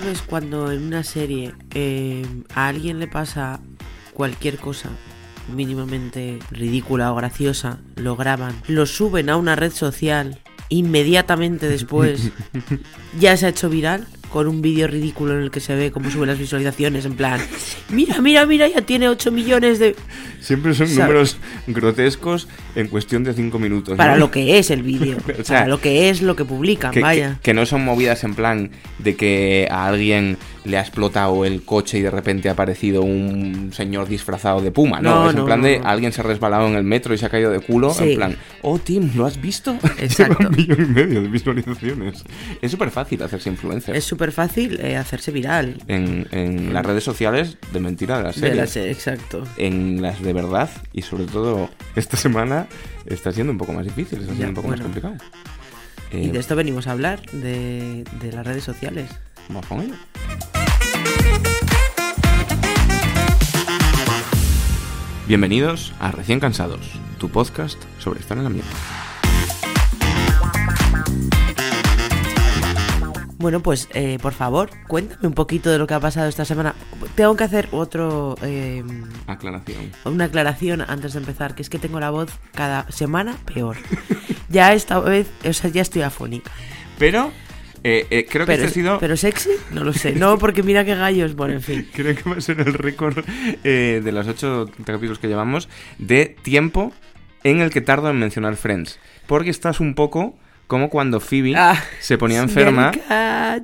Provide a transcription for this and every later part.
sabes cuando en una serie eh, a alguien le pasa cualquier cosa mínimamente ridícula o graciosa, lo graban, lo suben a una red social, inmediatamente después ya se ha hecho viral? Con un vídeo ridículo en el que se ve cómo sube las visualizaciones, en plan, mira, mira, mira, ya tiene 8 millones de... Siempre son números grotescos en cuestión de 5 minutos. Para lo que es el vídeo, o sea, para lo que es lo que publican, vaya. que no son movidas en plan de que a alguien le ha explotado el coche y de repente ha aparecido un señor disfrazado de puma, ¿no? es en plan de alguien se ha resbalado en el metro y se ha caído de culo, en plan, oh Tim, ¿lo has visto? Exacto. un millón y medio de visualizaciones. Es súper fácil hacerse influencer. Es súper fácil eh, hacerse viral. En, las redes sociales de mentira de la serie. De la serie, exacto. En las de verdad y sobre todo esta semana está siendo un poco más difícil, está siendo un poco más complicado. y de eh, esto venimos a hablar, de, de las redes sociales. Vamos con ello. Bienvenidos a Recién Cansados, tu podcast sobre estar en la mierda. Bueno, pues eh, por favor, cuéntame un poquito de lo que ha pasado esta semana. Tengo que hacer otro... Em, aclaración. Una aclaración antes de empezar, que es que tengo la voz cada semana peor. ya esta vez, o sea, ya estoy afónica. Pero eh, eh, creo que este ha sido. ¿Pero sexy? No lo sé. No, porque mira qué gallos. Bueno, en fin. creo que va a ser el récord eh, de los ocho capítulos que llevamos de tiempo en el que tardo en mencionar Friends. Porque estás un poco como cuando Phoebe ah, se ponía enferma.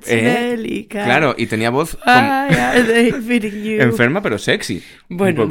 Eh, claro, y tenía voz enferma pero sexy. Bueno,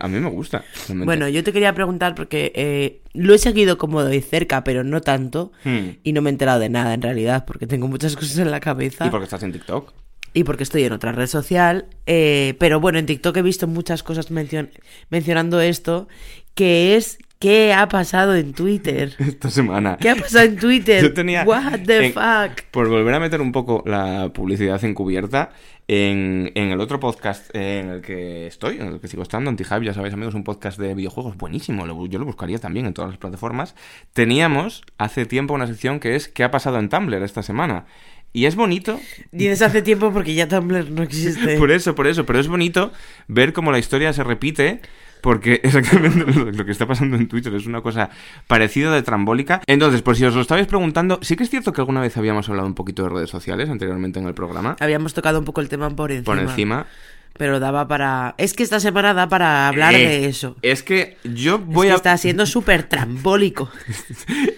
A mí me gusta. Bueno, yo te quería preguntar porque eh, lo he seguido como de cerca, pero no tanto. Hmm. Y no me he enterado de nada en realidad, porque tengo muchas cosas en la cabeza. ¿Y porque estás en TikTok? y porque estoy en otra red social. Eh, pero bueno, en TikTok he visto muchas cosas mencionando esto, que es ¿Qué ha pasado en Twitter? Esta semana. ¿Qué ha pasado en Twitter? Yo tenía. What the fuck? Por volver a meter un poco la publicidad encubierta, en, en el otro podcast en el que estoy, en el que sigo estando, Antihype, ya sabéis, amigos, un podcast de videojuegos buenísimo. Yo lo buscaría también en todas las plataformas. Teníamos hace tiempo una sección que es ¿Qué ha pasado en Tumblr esta semana? Y es bonito. Dices hace tiempo porque ya Tumblr no existe. por eso, por eso. Pero es bonito ver cómo la historia se repite porque exactamente lo que está pasando en Twitter es una cosa parecida de trambólica. Entonces, por si os lo estabais preguntando, sí que es cierto que alguna vez habíamos hablado un poquito de redes sociales anteriormente en el programa. Habíamos tocado un poco el tema por encima. Por encima. Pero daba para... Es que esta semana da para hablar eh, de eso. Es que yo voy a... Está siendo súper trambólico.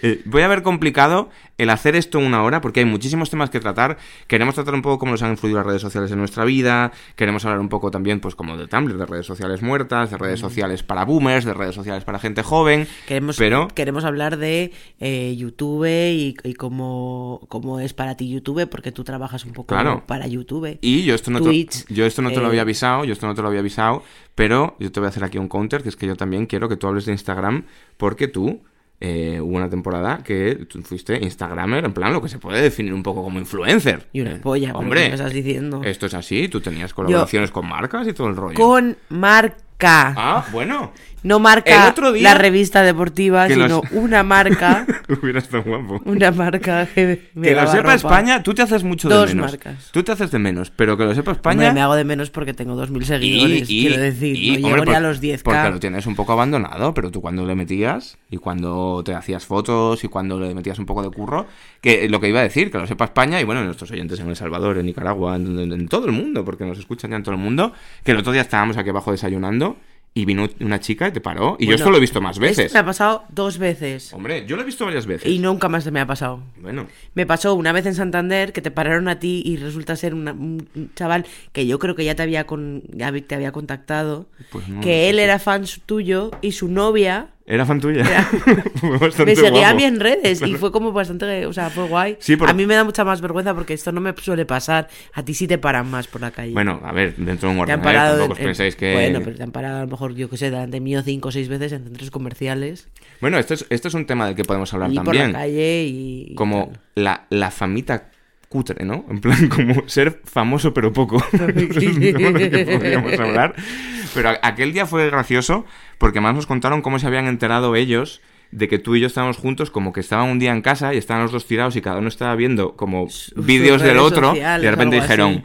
Eh, voy a haber complicado el hacer esto en una hora porque hay muchísimos temas que tratar. Queremos tratar un poco cómo nos han influido las redes sociales en nuestra vida. Queremos hablar un poco también, pues, como de Tumblr, de redes sociales muertas, de redes sociales para boomers, de redes sociales para gente joven. Queremos, pero... queremos hablar de eh, YouTube y, cómo, cómo, es para ti YouTube, porque tú trabajas un poco para YouTube. Y yo esto no, te, yo esto no te lo había avisado, yo esto no te lo había avisado, pero yo te voy a hacer aquí un counter, que es que yo también quiero que tú hables de Instagram, porque tú eh, hubo una temporada que tú fuiste Instagramer, en plan lo que se puede definir un poco como influencer. Y una eh, polla, hombre. estás diciendo? Esto es así, tú tenías colaboraciones con marcas y todo el rollo. Con marca. Ah, bueno. No marca la revista deportiva, sino una marca. Hubiera estado guapo. Una marca que Que lo sepa España, tú te haces mucho de menos. marcas. Tú te haces de menos, pero que lo sepa España. me hago de menos porque tengo 2.000 seguidores, quiero decir. no llego a los 10 Porque lo tienes un poco abandonado, pero tú cuando le metías y cuando te hacías fotos y cuando le metías un poco de curro, que lo que iba a decir, que lo sepa España y bueno, nuestros oyentes en El Salvador, en Nicaragua, en todo el mundo, porque nos escuchan ya en todo el mundo, que el otro día estábamos aquí abajo desayunando y vino una chica y te paró. Y yo esto lo he visto más veces. me ha pasado dos veces. Hombre, yo lo he visto varias veces. Y nunca más se me ha pasado. Bueno. Me pasó una vez en Santander que te pararon a ti y resulta ser un chaval que yo creo que ya te había, con, ya te había contactado. Pues que él era fan tuyo y su novia era fan tuya. me seguía a mí en redes y fue como bastante, o sea, fue guay. A mí me da mucha más vergüenza porque esto no me suele pasar. A ti sí te paran más por la calle. Bueno, a ver, dentro de un orden, tampoco os pensáis que... Bueno, pero te han parado a lo mejor, yo que sé, delante mío cinco o seis veces en centros comerciales. Bueno, esto es, esto es un tema del que podemos hablar y también. por la calle y... Como la, la famita cutre, ¿no? En plan, como ser famoso pero poco. podríamos hablar. Pero aquel día fue gracioso porque más nos contaron cómo se habían enterado ellos de que tú y yo estábamos juntos, como que estaban un día en casa y estaban los dos tirados y cada uno estaba viendo como vídeos del otro y de repente dijeron,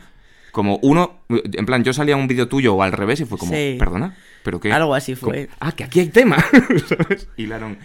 como uno, en plan, yo salía un vídeo tuyo o al revés y fue como, Sí. perdona, pero qué. Algo así fue. Ah, que aquí hay tema, ¿sabes? Hilaron,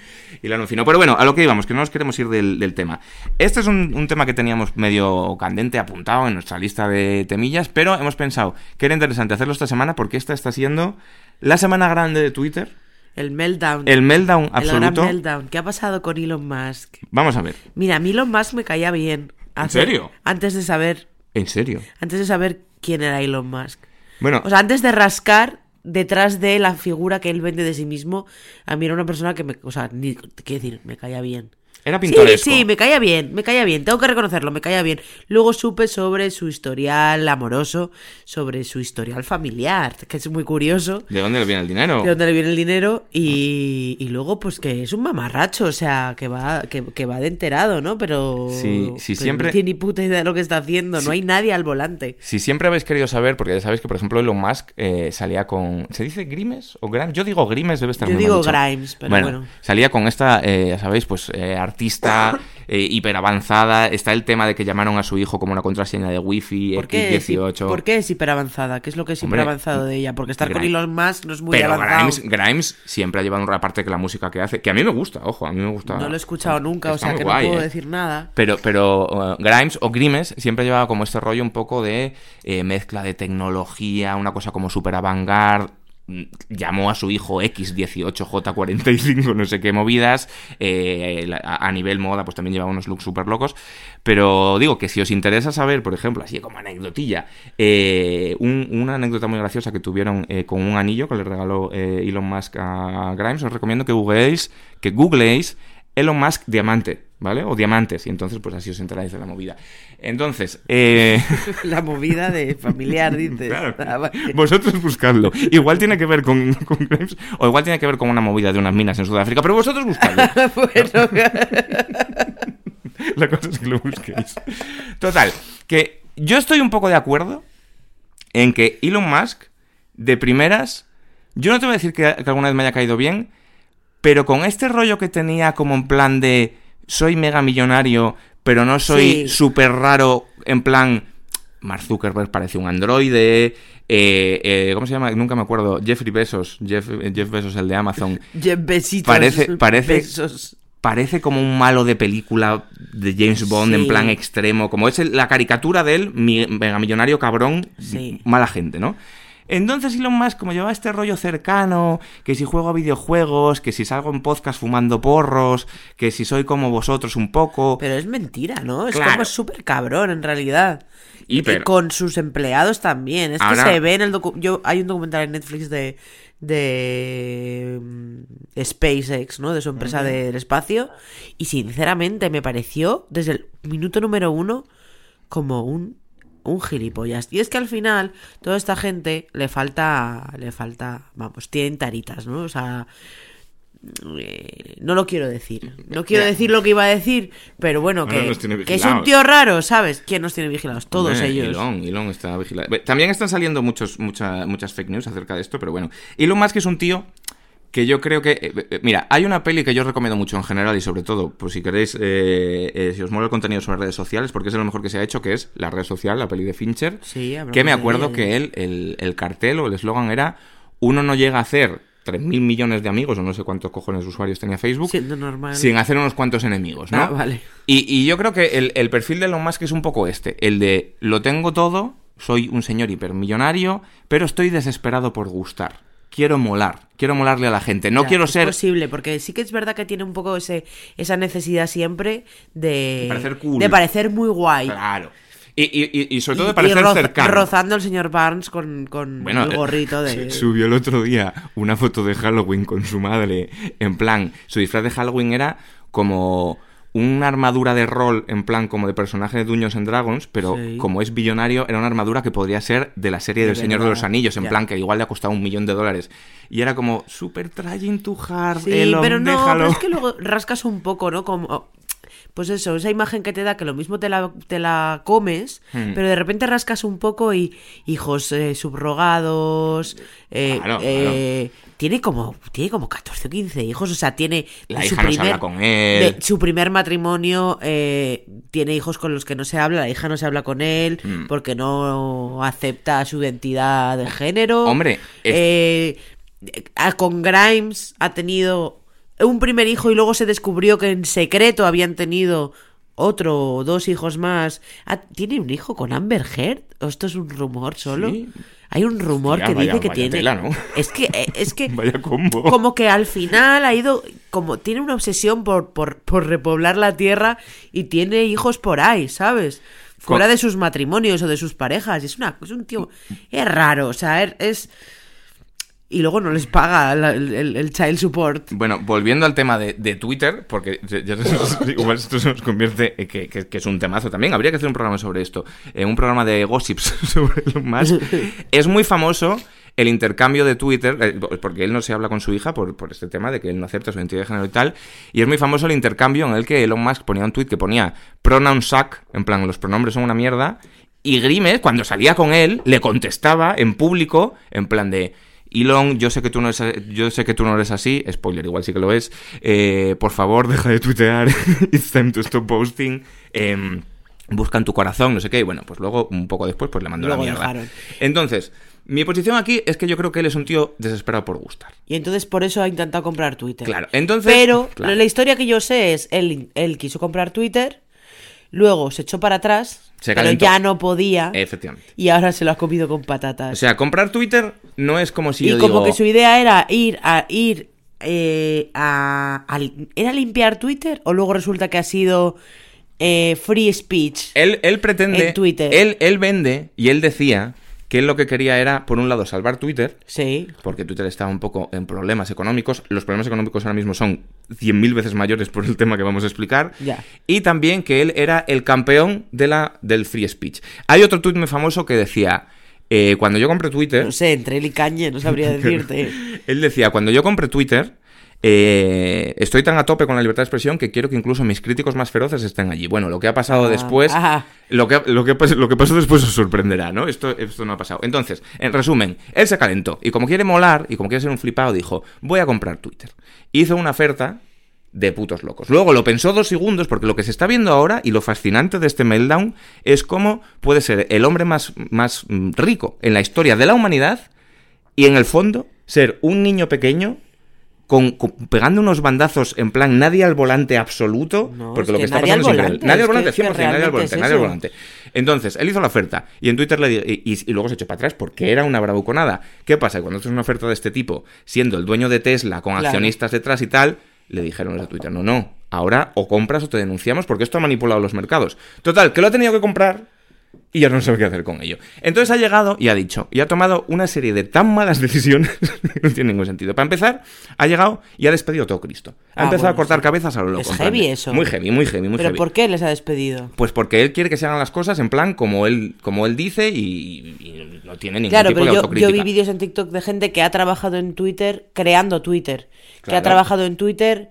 hilaron fino. Pero bueno, a lo que íbamos, que no nos queremos ir del, del tema. Este es un, un tema que teníamos medio candente apuntado en nuestra lista de temillas, pero hemos pensado que era interesante hacerlo esta semana porque esta está siendo la semana grande de Twitter, El meltdown. el meltdown El gran absoluto. meltdown. ¿Qué ha pasado con Elon Musk? Vamos a ver, Mira, a mí Elon Musk me caía bien. ¿En serio? Antes de saber, en serio. antes de saber quién era Elon Musk. Bueno, O sea, antes de rascar detrás de la figura que él vende de sí mismo, a mí era una persona que me, o sea, ni, quiero decir, me caía bien. Era Sí, pintoresco. sí, me caía bien, me caía bien, tengo que reconocerlo, me caía bien. Luego supe sobre su historial amoroso, sobre su historial familiar, que es muy curioso, ¿De dónde le viene el dinero? de dónde le viene el dinero, y, y luego pues que es un mamarracho, o sea, que va, que, que va de enterado, ¿no? Pero, Sí, sí, pero siempre- no tiene ni puta idea de lo que está haciendo, no hay nadie al volante. Si siempre habéis querido saber, porque ya sabéis que, por ejemplo, Elon Musk eh, salía con... ¿Se dice Grimes o Grimes? Yo digo Grimes, debe estar Yo digo dicho. Grimes, pero bueno. Salía con esta, eh, ya sabéis, pues eh, artista eh, hiper avanzada. Está el tema de que llamaron a su hijo como una contraseña de Wi-Fi ¿Por qué, es, hi- X18. ¿Por qué es hiperavanzada? ¿Qué es lo que es Hombre, hiperavanzado de ella? Porque estar con Elon Musk no es muy Pero avanzado. Grimes, Grimes siempre ha llevado una parte que la música que hace, que a mí me gusta, ojo, a mí me gusta. No lo he escuchado nunca, o sea que guay, no puedo eh. decir nada. Pero, pero uh, Grimes o Grimes siempre llevaba como este rollo un poco de eh, mezcla de tecnología, una cosa como super avant-garde. Mm, Llamó a su hijo X18J45, no sé qué movidas. eh, a, nivel moda, pues también llevaba unos looks súper locos. Pero digo que si os interesa saber, por ejemplo, así como anecdotilla, eh, un- una anécdota muy graciosa que tuvieron eh, con un anillo que le regaló Elon Musk a Grimes, os recomiendo que googleéis, que googleéis Elon Musk diamante, ¿vale? O diamantes, y entonces pues así os enteráis de la movida. Entonces, eh... La movida de familiar, dices. claro, Ah, vosotros buscadlo. Igual tiene que ver con, con Grimes, o igual tiene que ver con una movida de unas minas en Sudáfrica, pero vosotros buscadlo. bueno, La cosa es que lo busquéis. Total, que yo estoy un poco de acuerdo en que Elon Musk, de primeras, yo no te voy a decir que, que alguna vez me haya caído bien, pero con este rollo que tenía como en plan de soy mega millonario, pero no soy Sí. súper raro, en plan, Mark Zuckerberg parece un androide, eh, eh, ¿cómo se llama? Nunca me acuerdo, Jeffrey Bezos, Jeff, Jeff Bezos, el de Amazon. Jeff besitos. Parece- parece- besos. Parece como un malo de película de James Bond Sí. en plan extremo, como es el- la caricatura de él, mi, mega millonario cabrón, Sí. mala gente, ¿no? Entonces Elon Musk, como lleva este rollo cercano, que si juego a videojuegos, que si salgo en podcast fumando porros, que si soy como vosotros un poco... Pero es mentira, ¿no? Es Claro. como súper cabrón, en realidad. Y con sus empleados también. Es Ahora- que se ve en el docu yo Hay un documental en Netflix de de mm, SpaceX, ¿no? De su empresa del espacio. Y sinceramente me pareció, desde el minuto número uno, como un, un gilipollas. Y es que al final, toda esta gente le falta. Le falta. Vamos, tienen taritas, ¿no? O sea. eh, no lo quiero decir. No quiero decir lo que iba a decir, pero bueno, que, es un tío raro, ¿sabes? ¿Quién nos tiene vigilados? Todos ellos. Elon, Elon está vigilado. También están saliendo muchos, mucha- muchas fake news acerca de esto, pero bueno. Elon Musk es un tío que yo creo que... eh, eh, mira, hay una peli que yo recomiendo mucho en general y sobre todo, pues si queréis, eh, eh, si os mola el contenido sobre redes sociales, porque es lo mejor que se ha hecho, que es la red social, la peli de Fincher, Sí, que me acuerdo que él, el, el cartel o el eslogan era, uno no llega a hacer 3.000 millones de amigos, o no sé cuántos cojones de usuarios tenía Facebook, normal. sin hacer unos cuantos enemigos, ¿no? Ah, vale. Y, y yo creo que el, el perfil de Elon Musk es un poco este, el de lo tengo todo, soy un señor hipermillonario, pero estoy desesperado por gustar. Quiero molar, quiero molarle a la gente, no Ya, quiero es ser... posible, porque sí que es verdad que tiene un poco ese, esa necesidad siempre de, De parecer cool. de parecer muy guay. Claro. Y, y- y- sobre todo de parecer y roza- cercano. rozando al señor Barnes con, con Bueno, el gorrito de... subió el otro día una foto de Halloween con su madre. En plan, su disfraz de Halloween era como una armadura de rol, en plan como de personaje de Dungeons and Dragons, pero Sí. como es billonario, era una armadura que podría ser de la serie De del Señor de los Anillos, en plan que igual le ha costado un millón de dólares. Y era como, super trying to hard, Sí, Elon, pero no, déjalo. pero es que luego rascas un poco, ¿no? Como... pues eso, esa imagen que te da que lo mismo te la, te la comes, Hmm. pero de repente rascas un poco y hijos eh, subrogados, eh, Claro, eh, tiene como tiene como 14 o 15 hijos, o sea, tiene La hija no se habla con él. de su primer matrimonio eh, tiene hijos con los que no se habla, la hija no se habla con él Mm. porque no acepta su identidad de género. Hombre, es- Eh, con Grimes ha tenido un primer hijo y luego se descubrió que en secreto habían tenido otro o dos hijos más. Ah, ¿Tiene un hijo con Amber Heard? ¿O esto es un rumor solo? Sí. Hay un rumor Hostia, que vaya- dice que tiene. tela, ¿no? Es que, eh, es que Vaya combo. como que al final ha ido, como tiene una obsesión por, por, por repoblar la tierra y tiene hijos por ahí, ¿sabes? Fuera de sus matrimonios o de sus parejas. Es, una, es un tío, es raro, o sea, es... Y luego no les paga la- el, el- child support. Bueno, volviendo al tema de, de Twitter, porque ya- igual esto se nos convierte, eh, que, que- que es un temazo también, habría que hacer un programa sobre esto, eh, un programa de gossips sobre Elon Musk. es muy famoso el intercambio de Twitter, eh, porque él no se habla con su hija por, por este tema de que él no acepta su identidad de género y tal, y es muy famoso el intercambio en el que Elon Musk ponía un tweet que ponía pronoun suck, en plan, los pronombres son una mierda, y Grimes, cuando salía con él, le contestaba en público, en plan de... Elon, yo sé que tú no eres, yo sé que tú no eres así, spoiler, igual sí que lo es. eh, por favor, deja de tuitear. It's time to stop posting. em, busca en tu corazón, no sé qué. Y bueno, pues luego, un poco después, pues le mandó la mierda. dejaron. Entonces, mi posición aquí es que yo creo que él es un tío desesperado por gustar. Y entonces por eso ha intentado comprar Twitter. Claro, entonces. Pero claro. la historia que yo sé es, él, él quiso comprar Twitter, luego se echó para atrás, Se pero ya no podía. Efectivamente. Y ahora se lo ha comido con patatas. O sea, comprar Twitter no es como si y yo como digo. que su idea era ir a ir eh, a, a- ¿Era limpiar Twitter? ¿O luego resulta que ha sido eh, free speech? Él, él pretende. En Twitter. Él, él vende y él decía que él lo que quería era, por un lado, salvar Twitter. Sí. porque Twitter estaba un poco en problemas económicos. Los problemas económicos ahora mismo son 100.000 veces mayores por el tema que vamos a explicar. Ya. Y también que él era el campeón de la, del free speech. Hay otro tuit muy famoso que decía, eh, cuando yo compré Twitter... No sé, entre él y Cañe, no sabría decirte. Él decía, cuando yo compré Twitter, eh, estoy tan a tope con la libertad de expresión que quiero que incluso mis críticos más feroces estén allí. Bueno, lo que ha pasado Ah, después, ah. lo, que, lo, que, lo que pasó después os sorprenderá, ¿no? Esto, esto no ha pasado. Entonces, en resumen, él se calentó y como quiere molar y como quiere ser un flipado, dijo, voy a comprar Twitter. Hizo una oferta de putos locos. Luego lo pensó dos segundos porque lo que se está viendo ahora y lo fascinante de este meltdown es cómo puede ser el hombre más, más mm, rico en la historia de la humanidad y en el fondo ser un niño pequeño con, con- pegando unos bandazos en plan nadie al volante absoluto, No, porque es lo que que está pasando es increíble. Nadie al volante, que- 100%, que nadie al volante, es nadie al volante. Entonces, él hizo la oferta y en Twitter le y, y- y luego se echó para atrás porque era una bravuconada. ¿Qué pasa? Cuando haces una oferta de este tipo, siendo el dueño de Tesla con Claro. accionistas detrás y tal, le dijeron de Twitter, no, no, ahora o compras o te denunciamos porque esto ha manipulado los mercados. Total, que lo ha tenido que comprar y ya no sabe qué hacer con ello. Entonces ha llegado y ha dicho, y ha tomado una serie de tan malas decisiones que no tiene ningún sentido. Para empezar, ha llegado y ha despedido a todo Cristo. Ha Ah, empezado a cortar sí. cabezas a lo loco. Es plan heavy eso. Muy heavy, muy heavy, muy ¿Pero heavy. por qué les ha despedido? Pues porque él quiere que se hagan las cosas en plan como él, como él dice y, y no tiene ningún Claro, tipo pero de yo, autocrítica. yo vi vídeos en TikTok de gente que ha trabajado en Twitter creando Twitter. Que ha trabajado en Twitter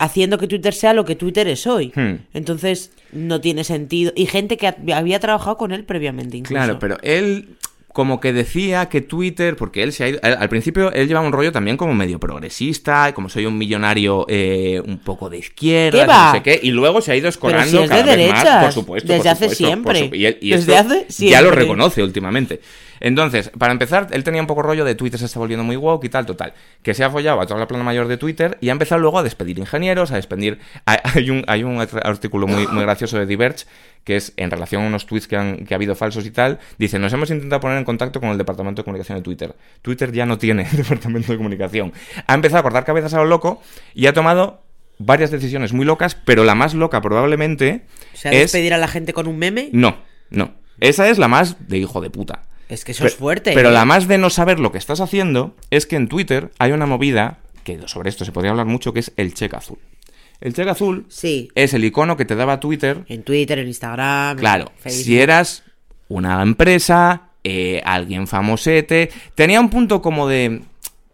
haciendo que Twitter sea lo que Twitter es hoy. Hmm. Entonces, no tiene sentido. Y gente que ha- había trabajado con él previamente, incluso. Claro, pero él como que decía que Twitter, porque él se ha ido, al al principio él llevaba un rollo también como medio progresista, como soy un millonario eh, un poco de izquierda, ¿Qué no sé qué, y luego se ha ido escorando si es de cada vez más, por supuesto, por desde hace supuesto, por siempre. su- y él- y Desde esto hace ya lo siempre. reconoce últimamente. Entonces, para empezar, él tenía un poco rollo de Twitter se está volviendo muy woke y tal, total, que se ha follado a toda la plana mayor de Twitter y ha empezado luego a despedir ingenieros, a despedir... Hay, hay un, hay un artículo muy, muy gracioso de Diverge que es en relación a unos tweets que, han, que ha habido falsos y tal, dice, nos hemos intentado poner en contacto con el departamento de comunicación de Twitter. Twitter ya no tiene departamento de comunicación. Ha empezado a cortar cabezas a lo loco y ha tomado varias decisiones muy locas, pero la más loca probablemente O sea, es... despedir a la gente con un meme. No, no. Esa es la más de hijo de puta. Es que eso es fuerte. Pero ¿eh? la más de no saber lo que estás haciendo es que en Twitter hay una movida, que sobre esto se podría hablar mucho, que es el cheque azul. El cheque azul Sí. es el icono que te daba Twitter En Twitter, en Instagram. en Claro, Facebook. si eras una empresa, eh, alguien famosete, tenía un punto como de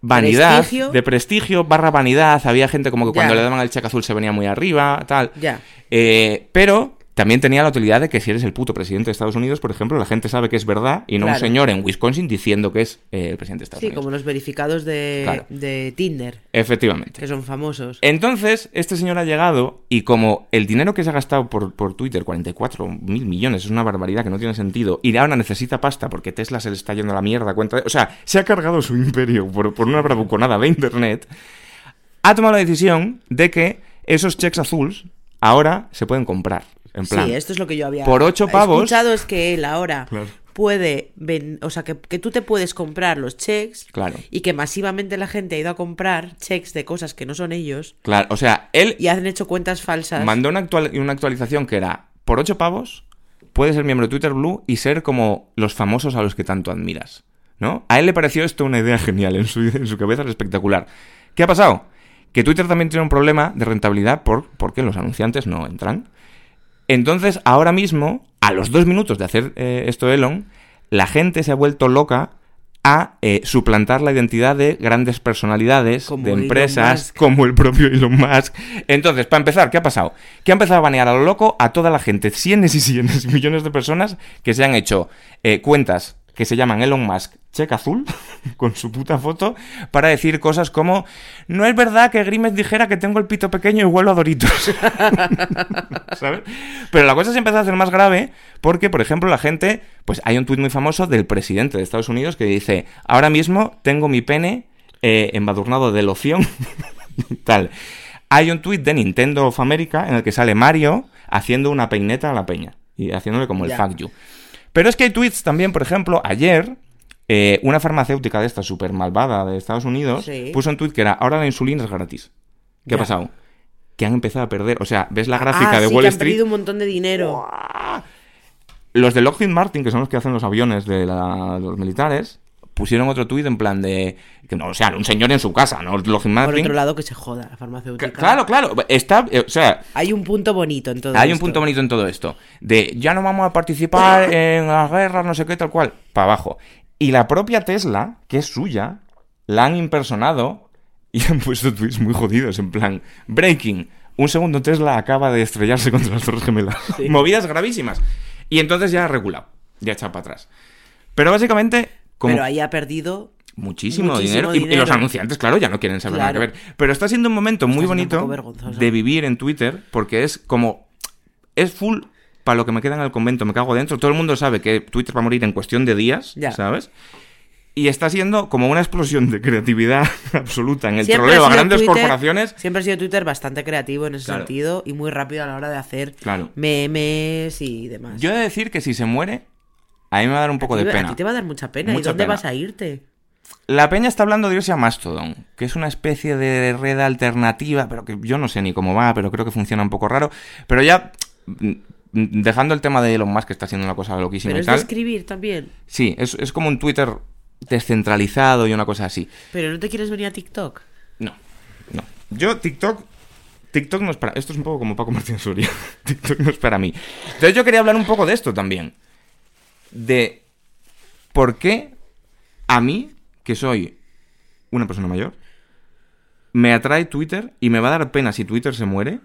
vanidad, Prestigio. de prestigio barra vanidad. Había gente como que cuando Ya. le daban el cheque azul se venía muy arriba, tal. Ya. Eh, pero también tenía la utilidad de que si eres el puto presidente de Estados Unidos, por ejemplo, la gente sabe que es verdad y no un señor en Wisconsin diciendo que es eh, el presidente de Estados Sí, Unidos. como los verificados de, Claro. de Tinder, Efectivamente. que son famosos. Entonces, este señor ha llegado y como el dinero que se ha gastado por, por Twitter, 44 mil millones, es una barbaridad que no tiene sentido, y ahora necesita pasta porque Tesla se le está yendo a la mierda. Cuenta de- o sea, se ha cargado su imperio por, por una bravuconada de Internet, ha tomado la decisión de que esos cheques azules ahora se pueden comprar. En plan, sí, esto es lo que yo había por ocho pavos- escuchado, es que él ahora Claro. puede, ven- o sea, que, que tú te puedes comprar los checks Claro. y que masivamente la gente ha ido a comprar checks de cosas que no son ellos claro, o sea, él y han hecho cuentas falsas. mandó una, actual- una actualización que era, por 8 pavos, puedes ser miembro de Twitter Blue y ser como los famosos a los que tanto admiras. ¿No? A él le pareció esto una idea genial, en su, en su cabeza era espectacular. ¿Qué ha pasado? Que Twitter también tiene un problema de rentabilidad por, porque los anunciantes no entran. Entonces, ahora mismo, a los dos minutos de hacer eh, esto Elon, la gente se ha vuelto loca a eh, suplantar la identidad de grandes personalidades, Como de empresas, como el propio Elon Musk. Entonces, para empezar, ¿qué ha pasado? Que ha empezado a banear a lo loco a toda la gente, cienes y cienes y millones de personas que se han hecho eh, cuentas que se llaman Elon Musk cheque azul, con su puta foto, para decir cosas como no es verdad que Grimes dijera que tengo el pito pequeño y huelo a Doritos. ¿Sabes? Pero la cosa se empezó a hacer más grave porque, por ejemplo, la gente, pues hay un tuit muy famoso del presidente de Estados Unidos que dice, ahora mismo tengo mi pene eh, embadurnado de loción tal. Hay un tuit de Nintendo of America en el que sale Mario haciendo una peineta a la peña y haciéndole como el fuck you. Pero es que hay tweets también, por ejemplo, ayer eh, una farmacéutica de esta súper malvada de Estados Unidos Sí. puso un tweet que era, ahora la insulina es gratis. ¿Qué ha pasado? Que han empezado a perder. O sea, ves la gráfica ah, de sí, Wall que han perdido un montón de dinero. Los de Lockheed Martin, que son los que hacen los aviones de la- los militares, pusieron otro tuit en plan de. Que no, o sea, un señor en su casa, ¿no? Lockheed Por otro lado, que se joda la farmacéutica. Claro, claro. Está. eh, O sea, Hay un punto bonito en todo hay un punto bonito en todo esto. De ya no vamos a participar en las guerras, no sé qué, tal cual. Para abajo. Y la propia Tesla, que es suya, la han impersonado y han puesto tweets muy jodidos. En plan, breaking. Un segundo Tesla acaba de estrellarse contra las Torres Gemelas. Sí. Movidas gravísimas. Y entonces ya ha regulado. Ya ha echado para atrás. Pero básicamente, como Pero ahí ha perdido. Muchísimo, Muchísimo dinero. Y- los anunciantes, claro, ya no quieren saber nada que ver. Pero está siendo un momento muy bonito de vivir en Twitter porque es como. Es full para lo que me queda en el convento, me cago dentro. Todo el mundo sabe que Twitter va a morir en cuestión de días, Ya. ¿sabes? Y está siendo como una explosión de creatividad absoluta en el Siempre troleo a grandes Twitter- corporaciones. Siempre ha sido Twitter bastante creativo en ese Claro. sentido y muy rápido a la hora de hacer Claro. memes y demás. Yo he de decir que si se muere, a mí me va a dar un poco a, ti, de a pena. ti te va a dar mucha pena. Mucha ¿Y dónde pena. vas a irte? La peña está hablando de irse a Mastodon, que es una especie de red alternativa, pero que yo no sé ni cómo va, pero creo que funciona un poco raro. Pero ya, mm, dejando el tema de Elon Musk, que está haciendo una cosa loquísima Pero y es de tal. escribir también. Sí, es, es como un Twitter descentralizado y una cosa así. Pero no te quieres venir a TikTok. No, no. Yo, TikTok. TikTok no es para. Esto es un poco como Paco Martín Soria. TikTok no es para mí. Entonces, yo quería hablar un poco de esto también. De. ¿Por qué a mí, que soy una persona mayor, me atrae Twitter y me va a dar pena si Twitter se muere?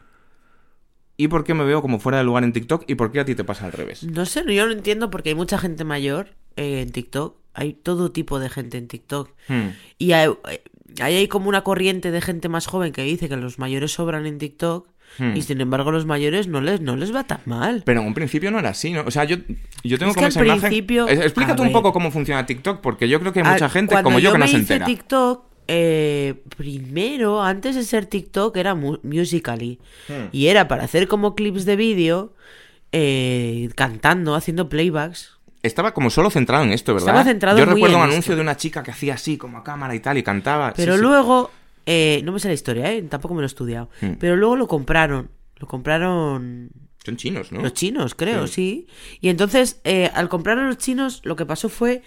¿Y por qué me veo como fuera de lugar en TikTok? ¿Y por qué a ti te pasa al revés? No sé, yo no entiendo porque hay mucha gente mayor eh, en TikTok. Hay todo tipo de gente en TikTok. Hmm. Y hay, eh, ahí hay como una corriente de gente más joven que dice que los mayores sobran en TikTok. Hmm. Y sin embargo, a los mayores no les, no les va tan mal. Pero en un principio no era así, ¿no? O sea, yo, yo tengo Es como que esa al principio- Explícate un poco cómo funciona TikTok, porque yo creo que hay mucha gente cuando como yo, que no se entera. TikTok, eh, primero, antes de ser TikTok, era mu- Musical.ly. Hmm. Y era para hacer como clips de vídeo, eh, cantando, haciendo playbacks. Estaba como solo centrado en esto, ¿verdad? Estaba centrado Yo muy recuerdo en un anuncio esto. de una chica que hacía así, como a cámara y tal, y cantaba. Pero sí. luego, eh, no me sé la historia, ¿eh? tampoco me lo he estudiado. Hmm. Pero luego lo compraron. Lo compraron Son chinos, ¿no? los chinos, creo, Sí. sí. Y entonces, eh, al comprar a los chinos, lo que pasó fue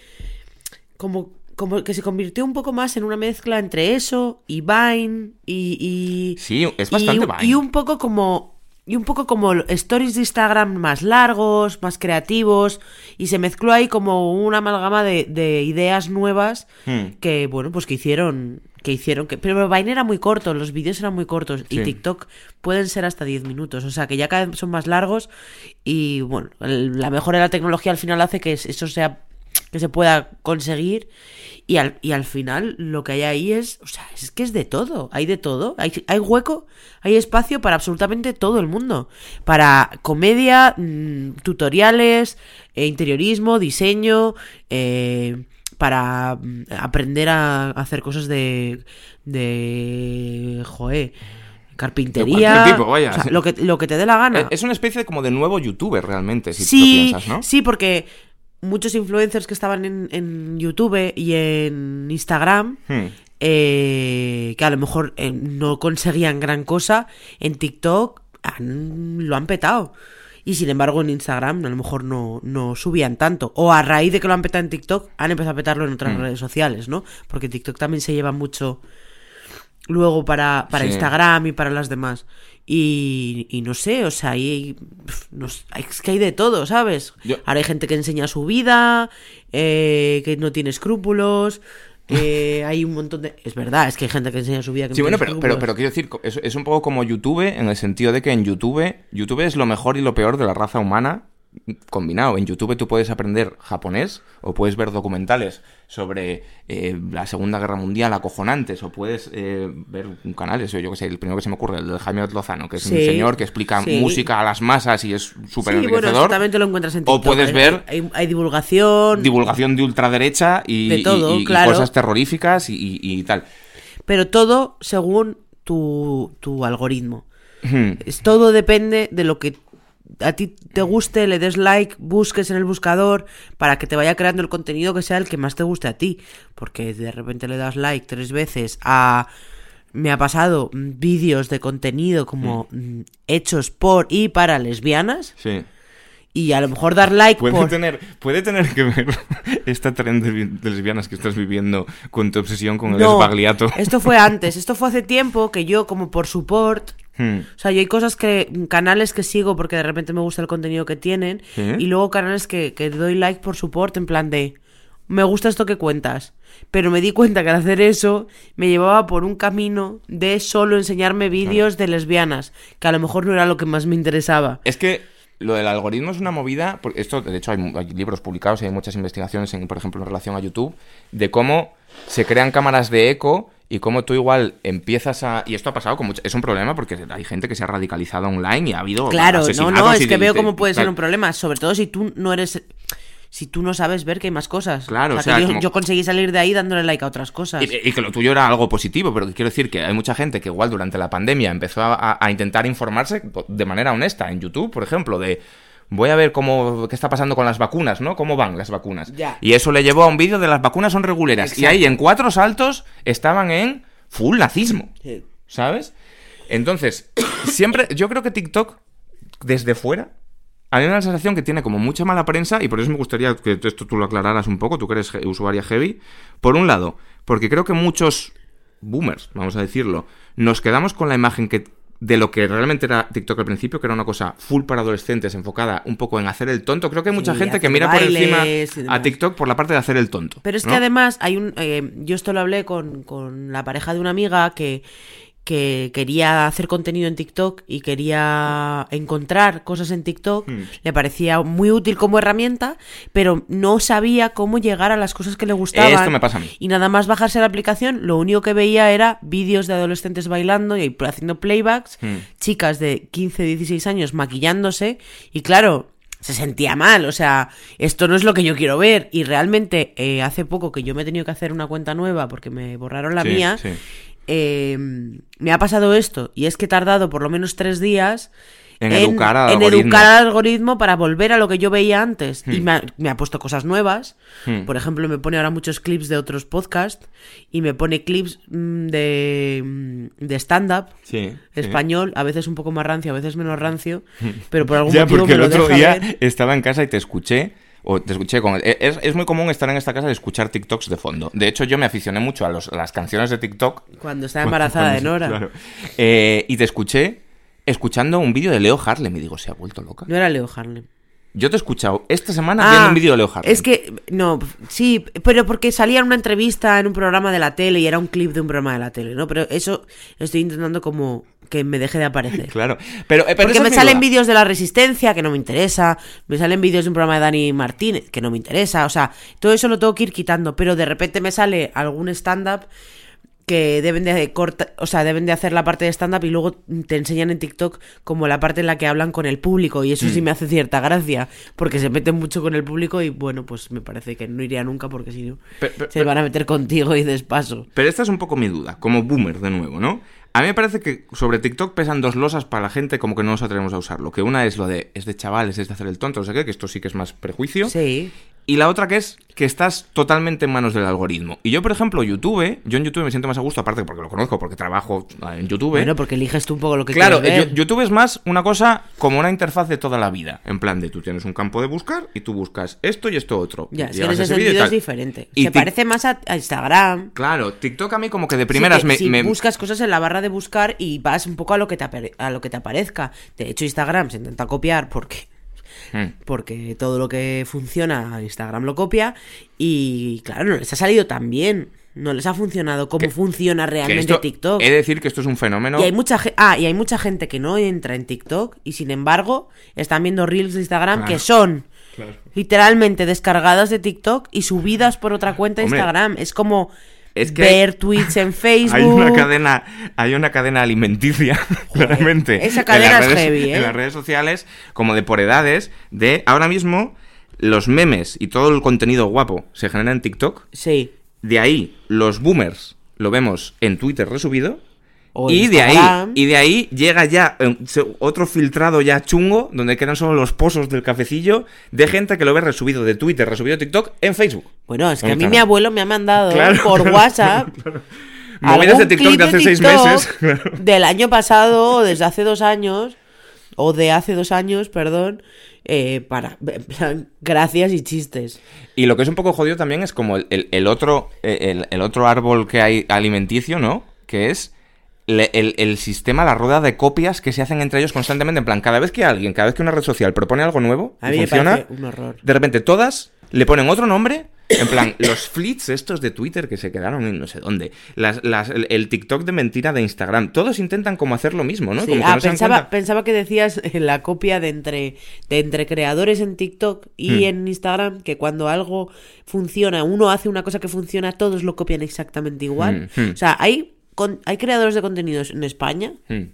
como, como que se convirtió un poco más en una mezcla entre eso y Vine y... y Sí, es y bastante un- Vine. Y un poco como y un poco como stories de Instagram más largos, más creativos, y se mezcló ahí como una amalgama de, de ideas nuevas Hmm. que, bueno, pues que hicieron, que hicieron, que, pero Vine era muy corto, los vídeos eran muy cortos, y. TikTok pueden ser hasta 10 minutos, o sea que ya cada vez son más largos, y bueno, el- la mejora de la tecnología al final hace que es- eso sea, que se pueda conseguir, y al, y al final lo que hay ahí es, o sea, es que es de todo, hay de todo, hay, hay hueco, hay espacio para absolutamente todo el mundo, para comedia, mm, tutoriales, eh, interiorismo, diseño, eh, para mm, aprender a hacer cosas de, de, joe, carpintería, De cualquier tipo, vaya. o sea, lo que, lo que te dé la gana. Es una especie de como de nuevo youtuber realmente, si sí, lo piensas, ¿no? sí, porque muchos influencers que estaban en, en YouTube y en Instagram, Hmm. eh, que a lo mejor eh, no conseguían gran cosa, en TikTok han- lo han petado. Y sin embargo en Instagram a lo mejor no, no subían tanto. O a raíz de que lo han petado en TikTok, han empezado a petarlo en otras Hmm. redes sociales, ¿no? Porque TikTok también se lleva mucho luego para, para Sí. Instagram y para las demás. Y, y no sé, o sea, hay, no es que hay de todo, ¿sabes? Yo- Ahora hay gente que enseña su vida, eh, que no tiene escrúpulos, eh, hay un montón de... Es verdad, es que hay gente que enseña su vida que Sí, no bueno, pero, pero quiero decir, es, es un poco como YouTube en el sentido de que en YouTube, YouTube es lo mejor y lo peor de la raza humana combinado. En YouTube tú puedes aprender japonés o puedes ver documentales sobre eh, la Segunda Guerra Mundial acojonantes o puedes eh, ver un canal, eso yo que sé, el primero que se me ocurre, el de Jaime Lozano, que es un señor que explica sí. música a las masas y es súper Sí, enriquecedor. te lo encuentras en O puedes ¿eh? ver Hay, hay divulgación, divulgación de ultraderecha y, De todo, y- y claro. cosas terroríficas y, tal. pero todo según tu, tu algoritmo. Hmm. Es, todo depende de lo que a ti te guste, le des like, busques en el buscador para que te vaya creando el contenido que sea el que más te guste a ti. Porque de repente le das like tres veces a... Me ha pasado mm, vídeos de contenido como mm, hechos por y para lesbianas Sí. y a lo mejor dar like Puede por... tener, puede tener que ver esta tren de, de lesbianas que estás viviendo con tu obsesión con el No, esbagliato. esto fue antes, esto fue hace tiempo que yo como por support Hmm. O sea, yo hay cosas que, canales que sigo porque de repente me gusta el contenido que tienen y luego canales que, que doy like por support en plan de, me gusta esto que cuentas. Pero me di cuenta que al hacer eso me llevaba por un camino de solo enseñarme vídeos de lesbianas, que a lo mejor no era lo que más me interesaba. Es que lo del algoritmo es una movida, porque esto, de hecho, hay, hay libros publicados y hay muchas investigaciones, en, por ejemplo, en relación a YouTube, de cómo se crean cámaras de eco y cómo tú igual empiezas a... Y esto ha pasado con mucha- Es un problema porque hay gente que se ha radicalizado online y ha habido Claro, no, no, es de- que veo de- cómo puede ser un problema, sobre todo si tú no eres... Si tú no sabes ver que hay más cosas. Claro, o o sea, que yo, como- yo conseguí salir de ahí dándole like a otras cosas. Y, y que lo tuyo era algo positivo, pero quiero decir que hay mucha gente que igual durante la pandemia empezó a, a intentar informarse de manera honesta en YouTube, por ejemplo, de voy a ver cómo qué está pasando con las vacunas, ¿no? ¿Cómo van las vacunas? Ya. Y eso le llevó a un vídeo de las vacunas son reguleras. Y ahí en cuatro saltos estaban en full nazismo, Sí. ¿sabes? Entonces, siempre, yo creo que TikTok, desde fuera, a mí me da la sensación que tiene como mucha mala prensa y por eso me gustaría que esto tú lo aclararas un poco, tú que eres usuaria heavy. Por un lado, porque creo que muchos boomers, vamos a decirlo, nos quedamos con la imagen que de lo que realmente era TikTok al principio, que era una cosa full para adolescentes, enfocada un poco en hacer el tonto. Creo que hay mucha Sí, gente que mira por encima a. TikTok por la parte de hacer el tonto. Pero es ¿no? que además hay un... eh, yo esto lo hablé con, con la pareja de una amiga que, que quería hacer contenido en TikTok y quería encontrar cosas en TikTok. Hmm. Le parecía muy útil como herramienta, pero no sabía cómo llegar a las cosas que le gustaban. Esto me pasa a mí. Y nada más bajarse la aplicación, lo único que veía era vídeos de adolescentes bailando y haciendo playbacks, Hmm. chicas de 15, 16 años maquillándose y claro, se sentía mal, o sea, esto no es lo que yo quiero ver y realmente eh, hace poco que yo me he tenido que hacer una cuenta nueva porque me borraron la Sí, mía, sí. Eh, me ha pasado esto y es que he tardado por lo menos tres días En educar al en educar al algoritmo para volver a lo que yo veía antes. Y Hmm. me ha, me ha puesto cosas nuevas. Hmm. Por ejemplo, me pone ahora muchos clips de otros podcasts y me pone clips mm, de, mm, de stand-up Sí, sí. español, a veces un poco más rancio, a veces menos rancio, pero por algún Ya, motivo porque me el lo otro día ver. estaba en casa y te escuché. O te escuché con. e, Es, es muy común estar en esta casa y escuchar TikToks de fondo. De hecho, yo me aficioné mucho a, los- a las canciones de TikTok. Cuando estaba embarazada de Nora. claro. Eh, y te escuché escuchando un vídeo de Leo Harlem y digo, se ha vuelto loca. No era Leo Harlem. Yo te he escuchado esta semana Ah, viendo un vídeo de Leo Harlem. Es que, no, sí, pero porque salía en una entrevista en un programa de la tele y era un clip de un programa de la tele, ¿no? Pero eso estoy intentando como que me deje de aparecer. Claro. Pero, eh, pero Porque me salen vídeos de la Resistencia que no me interesa, me salen vídeos de un programa de Dani Martínez que no me interesa, o sea, todo eso lo tengo que ir quitando, pero de repente me sale algún stand-up que deben de corta, o sea, deben de hacer la parte de stand-up y luego te enseñan en TikTok como la parte en la que hablan con el público y eso sí Mm. me hace cierta gracia, porque se meten mucho con el público y bueno, pues me parece que no iría nunca porque si no se van a meter contigo y despaso. Pero esta es un poco mi duda, como boomer de nuevo, ¿no? A mí me parece que sobre TikTok pesan dos losas para la gente como que no nos atrevemos a usarlo. Que una es lo de es de chavales, es de hacer el tonto, no sé qué, que esto sí que es más prejuicio. Sí. Y la otra que es que estás totalmente en manos del algoritmo. Y yo, por ejemplo, YouTube, yo en YouTube me siento más a gusto, aparte porque lo conozco, porque trabajo en YouTube. Bueno, porque eliges tú un poco lo que Claro, quieres ver. YouTube es más una cosa como una interfaz de toda la vida. En plan de tú tienes un campo de buscar y tú buscas esto y esto otro. Ya, si en ese sentido es diferente. Y Se parece más a, a Instagram. Claro, TikTok a mí como que de Sí, primeras que me, si me- buscas cosas en la barra de buscar y vas un poco a lo que te, a lo que te aparezca. De hecho, Instagram se intenta copiar porque, Hmm. porque todo lo que funciona, Instagram lo copia. Y claro, no les ha salido tan bien. No les ha funcionado como funciona realmente esto- TikTok. He de decir que esto es un fenómeno. Y hay mucha ah, y hay mucha gente que no entra en TikTok y sin embargo están viendo reels de Instagram Claro. que son Claro. literalmente descargadas de TikTok y subidas por otra cuenta de Instagram. Es como es que ver tweets en Facebook. Hay una cadena, hay una cadena alimenticia, claramente. esa en cadena las es redes- heavy, ¿eh? En las redes sociales, como de por edades, de ahora mismo los memes y todo el contenido guapo se genera en TikTok. Sí. De ahí, los boomers lo vemos en Twitter resubido. O y de ahí, y de ahí llega ya eh, otro filtrado ya chungo, donde quedan solo los pozos del cafecillo, de gente que lo ve resubido de Twitter, resubido de TikTok en Facebook. Bueno, es que a mí mi abuelo me ha mandado Claro, por claro, WhatsApp. Movidas de TikTok de hace seis meses. Del año pasado o desde hace dos años. O de hace dos años, perdón. eh, para. plan, gracias y chistes. Y lo que es un poco jodido también es como el, el- el otro, el, el otro árbol que hay alimenticio, ¿no? Que es le- el, el sistema, la rueda de copias que se hacen entre ellos constantemente. En plan, cada vez que alguien, cada vez que una red social propone algo nuevo A mí funciona, un horror. de repente todas le ponen otro nombre. En plan, los flits estos de Twitter que se quedaron en no sé dónde. Las, las- el, el TikTok de mentira de Instagram. Todos intentan como hacer lo mismo, ¿no? Sí, Como que ah, no pensaba, pensaba que decías eh, la copia de entre, de entre creadores en TikTok y Hmm. en Instagram, que cuando algo funciona, uno hace una cosa que funciona, todos lo copian exactamente igual. Hmm, hmm. O sea, hay, con- hay creadores de contenidos en España Hmm.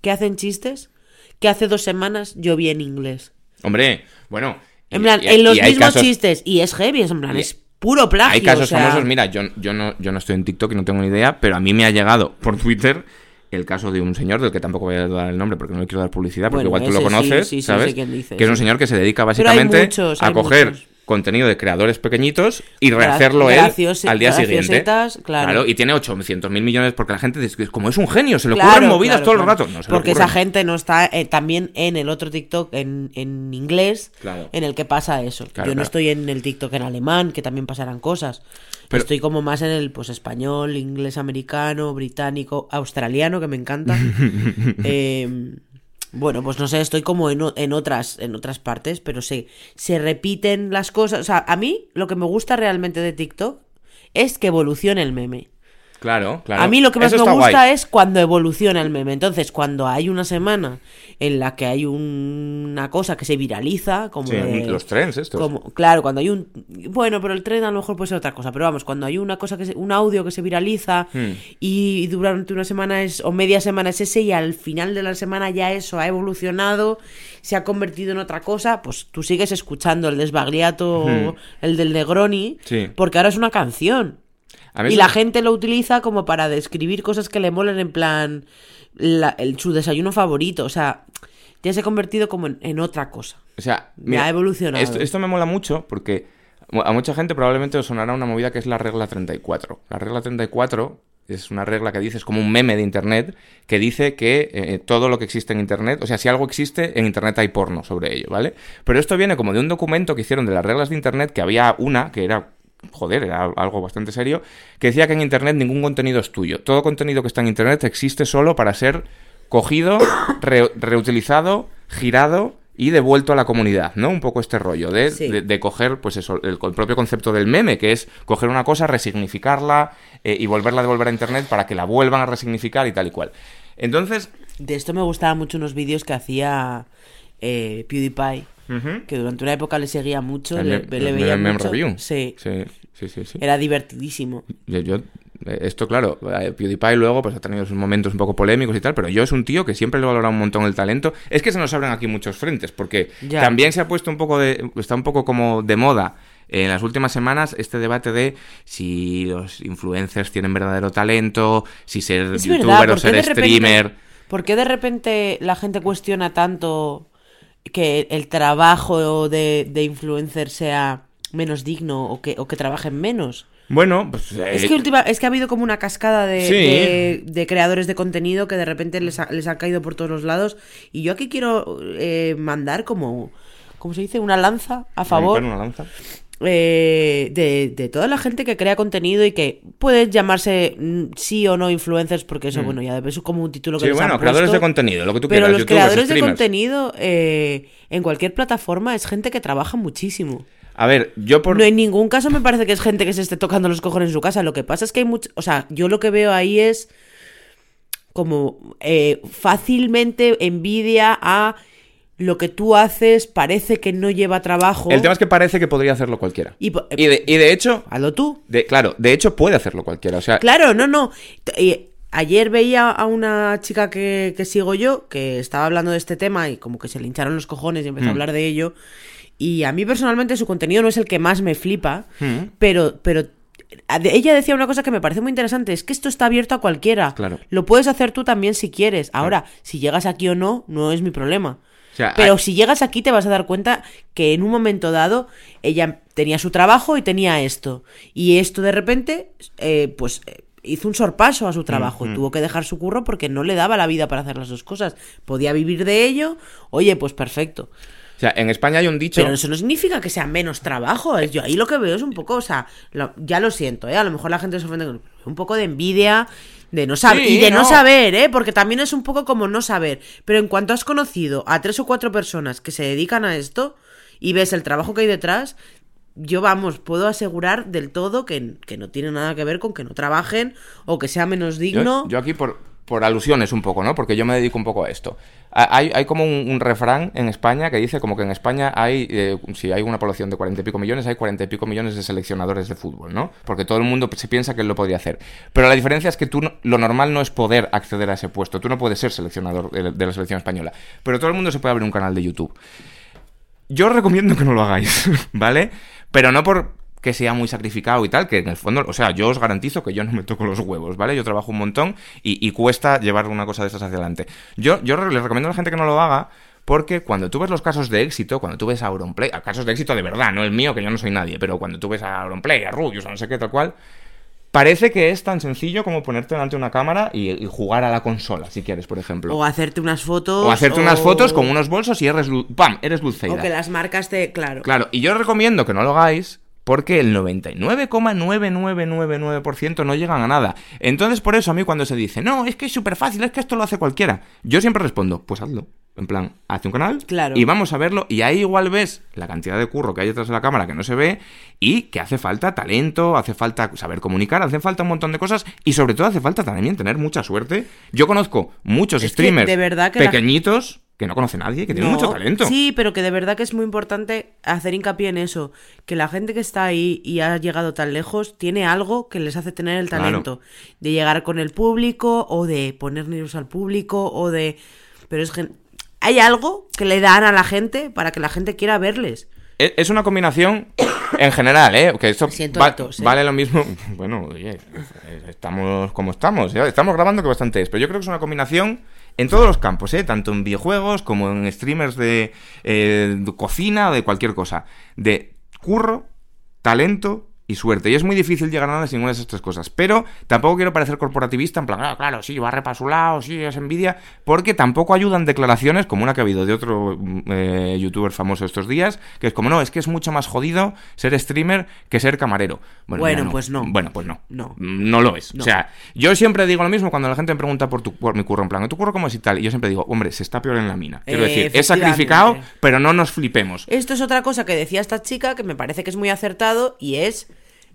que hacen chistes que hace dos semanas yo vi en inglés. Hombre, bueno. En y- plan, y- en los mismos casos- chistes. Y es heavy, es en plan, y- es puro plagio. Hay casos o sea, famosos, mira, yo, yo, no, yo no estoy en TikTok y no tengo ni idea, pero a mí me ha llegado por Twitter el caso de un señor del que tampoco voy a dar el nombre porque no le quiero dar publicidad, porque Bueno, igual tú lo sí, conoces, sí, sí, ¿sabes? quién dices, que es un sí. señor que se dedica básicamente muchos, a coger muchos. Contenido de creadores pequeñitos y rehacerlo él graciose- al día siguiente. claro. y tiene 800 mil millones porque la gente dice, como es un genio, se le Claro, ocurren movidas claro, todo el rato. No se le Porque esa gente no está eh, también en el otro TikTok en, en inglés en el que pasa eso. Yo no estoy en el TikTok en alemán, que también pasarán cosas. Pero- Estoy como más en el pues español, inglés americano, británico, australiano, que me encanta. Eh, bueno, pues no sé, estoy como en, en otras en otras partes, pero se, se repiten las cosas. O sea, a mí lo que me gusta realmente de TikTok es que evolucione el meme. Claro, claro. A mí lo que más Eso me gusta guay. es cuando evoluciona el meme. Entonces, cuando hay una semana en la que hay un- una cosa que se viraliza, como Sí, de- los trends estos. como- claro, cuando hay un bueno, pero el tren a lo mejor puede ser otra cosa, pero vamos, cuando hay una cosa que se- un audio que se viraliza Hmm. y durante una semana es o media semana es ese y al final de la semana ya eso ha evolucionado, se ha convertido en otra cosa, pues tú sigues escuchando el desbagliato, Hmm. el del Negroni, Sí. porque ahora es una canción. A mí Y eso- la gente lo utiliza como para describir cosas que le molen en plan la- el, su desayuno favorito. O sea, ya se ha convertido como en, en otra cosa. O sea, Ya ha evolucionado. Esto, esto me mola mucho porque a mucha gente probablemente os sonará una movida que es la regla 34. La regla 34 es una regla que dice, es como un meme de Internet, que dice que eh, todo lo que existe en Internet, o sea, si algo existe, en Internet hay porno sobre ello, ¿vale? Pero esto viene como de un documento que hicieron de las reglas de Internet, que había una, que era... Joder, era algo bastante serio, que decía que en Internet ningún contenido es tuyo. Todo contenido que está en Internet existe solo para ser cogido, re- reutilizado, girado y devuelto a la comunidad, ¿no? Un poco este rollo de, Sí. de- de coger, pues eso, el, el propio concepto del meme, que es coger una cosa, resignificarla eh, y volverla a devolver a internet para que la vuelvan a resignificar y tal y cual. Entonces, De esto me gustaban mucho unos vídeos que hacía eh, PewDiePie, que durante una época le seguía mucho, el le, veía mucho. review. Sí, Sí, sí, sí, sí. era divertidísimo. Yo, yo- esto, claro, eh, PewDiePie luego pues ha tenido sus momentos un poco polémicos y tal, pero yo es un tío que siempre le he valorado un montón el talento. Es que se nos abren aquí muchos frentes, porque Ya. también se ha puesto un poco de. está un poco como de moda. eh, En las últimas semanas, este debate de si los influencers tienen verdadero talento, si ser Es youtuber verdad, o ¿por qué ser repente- streamer. ¿Por qué de repente la gente cuestiona tanto que el trabajo de, de influencer sea menos digno o que, o que trabajen menos? Bueno, pues. Es eh, que, última, es que ha habido como una cascada de, Sí. de- de creadores de contenido que de repente les ha, les ha caído por todos los lados. Y yo aquí quiero eh, mandar como, ¿cómo se dice? Una lanza a favor una lanza. Eh, de, de toda la gente que crea contenido y que puede llamarse mm, sí o no influencers, porque eso, bueno, ya es como un título que Mm. Sí, les bueno, han creadores puesto. de contenido, lo que tú Pero quieras. los youtubers, creadores de contenido eh, en cualquier plataforma es gente que trabaja muchísimo. A ver, yo por. No en ningún caso me parece que es gente que se esté tocando los cojones en su casa. Lo que pasa es que hay mucho. O sea, yo lo que veo ahí es como eh, fácilmente envidia a lo que tú haces, parece que no lleva trabajo. El tema es que parece que podría hacerlo cualquiera. Y, Y de, y de hecho, hazlo tú. de, claro, de hecho puede hacerlo cualquiera. O sea, Claro, no, no. Ayer veía a una chica que, que sigo yo que estaba hablando de este tema y como que se le hincharon los cojones y empezó Mm. a hablar de ello. Y a mí personalmente su contenido no es el que más me flipa, Mm. pero, pero ella decía una cosa que me parece muy interesante, es que esto está abierto a cualquiera. Claro. Lo puedes hacer tú también si quieres. Ahora, si llegas aquí o no, no es mi problema. Sea, Pero hay- si llegas aquí te vas a dar cuenta que en un momento dado ella tenía su trabajo y tenía esto. Y esto de repente, eh, pues eh, hizo un sorpaso a su trabajo y tuvo que dejar su curro porque no le daba la vida para hacer las dos cosas. Podía vivir de ello, oye, pues perfecto. o sea, en España hay un dicho. Pero eso no significa que sea menos trabajo. es- Yo ahí lo que veo es un poco, o sea, lo- ya lo siento, ¿eh? A lo mejor la gente se ofende con un poco de envidia, de no saber, Sí, y de no. no. saber, ¿eh? Porque también es un poco como no saber. Pero en cuanto has conocido a tres o cuatro personas que se dedican a esto y ves el trabajo que hay detrás, yo, vamos, puedo asegurar del todo que, que no tiene nada que ver con que no trabajen o que sea menos Yo, digno. yo aquí por, por alusiones un poco, ¿no? Porque yo me dedico un poco a esto. Ha- Hay, como un, refrán en España que dice como que en España hay, eh, si hay una población de cuarenta y pico millones, hay cuarenta y pico millones de seleccionadores de fútbol, ¿no? Porque todo el mundo se piensa que él lo podría hacer. Pero la diferencia es que tú lo normal no es poder acceder a ese puesto. Tú no puedes ser seleccionador de, de la selección española. Pero todo el mundo se puede abrir un canal de YouTube. Yo recomiendo que no lo hagáis, ¿vale? Pero no por que sea muy sacrificado y tal, que en el fondo, o sea, yo os garantizo que yo no me toco los huevos, ¿vale? Yo trabajo un montón y, y cuesta llevar una cosa de estas hacia adelante. Yo, yo les recomiendo a la gente que no lo haga porque cuando tú ves los casos de éxito, cuando tú ves a Auronplay, a casos de éxito de verdad, no el mío, que yo no soy nadie, pero cuando tú ves a Auronplay, a Rubius, a no sé qué, tal cual, parece que es tan sencillo como ponerte delante de una cámara y, y jugar a la consola, si quieres, por ejemplo. O hacerte unas fotos. O hacerte unas fotos con unos bolsos y eres, ¡pam! eres Dulceida. O que las marcas te. Claro. Claro, y yo os recomiendo que no lo hagáis porque el 99,9999% no llegan a nada. Entonces, por eso a mí cuando se dice, no, es que es súper fácil, es que esto lo hace cualquiera, yo siempre respondo, pues hazlo. En plan, hazte un canal Claro. y vamos a verlo. Y ahí igual ves la cantidad de curro que hay detrás de la cámara que no se ve y que hace falta talento, hace falta saber comunicar, hace falta un montón de cosas y sobre todo hace falta también tener mucha suerte. Yo conozco muchos Es que streamers de verdad que la- pequeñitos que no conoce nadie, que tienen No, mucho talento. Sí, pero que de verdad que es muy importante hacer hincapié en eso. Que la gente que está ahí y ha llegado tan lejos tiene algo que les hace tener el Claro. talento. De llegar con el público, o de poner nervios al público, o de. Pero es gen- Hay algo que le dan a la gente para que la gente quiera verles. Es es una combinación en general, ¿eh? Que esto va- ¿eh? vale lo mismo. Bueno, oye, estamos como estamos. Estamos grabando que bastante es. Pero yo creo que es una combinación en todos los campos, ¿eh? Tanto en videojuegos como en streamers de, eh, de cocina o de cualquier cosa. De curro, talento y suerte. Y es muy difícil llegar a nada sin ninguna de esas tres cosas. Pero tampoco quiero parecer corporativista, en plan, ah, claro, sí, barre para su lado, sí, es envidia, porque tampoco ayudan declaraciones como una que ha habido de otro mm, eh, youtuber famoso estos días, que es como, no, es que es mucho más jodido ser streamer que ser camarero. Bueno, Bueno, pues no. Bueno, pues no. No. No lo es. No. O sea, yo siempre digo lo mismo cuando la gente me pregunta por, tu, por mi curro, en plan, ¿tu curro cómo es y tal? Y yo siempre digo, hombre, se está peor en la mina. Quiero Eh, decir, he efectivamente. sacrificado, pero no nos flipemos. Esto es otra cosa que decía esta chica que me parece que es muy acertado y es,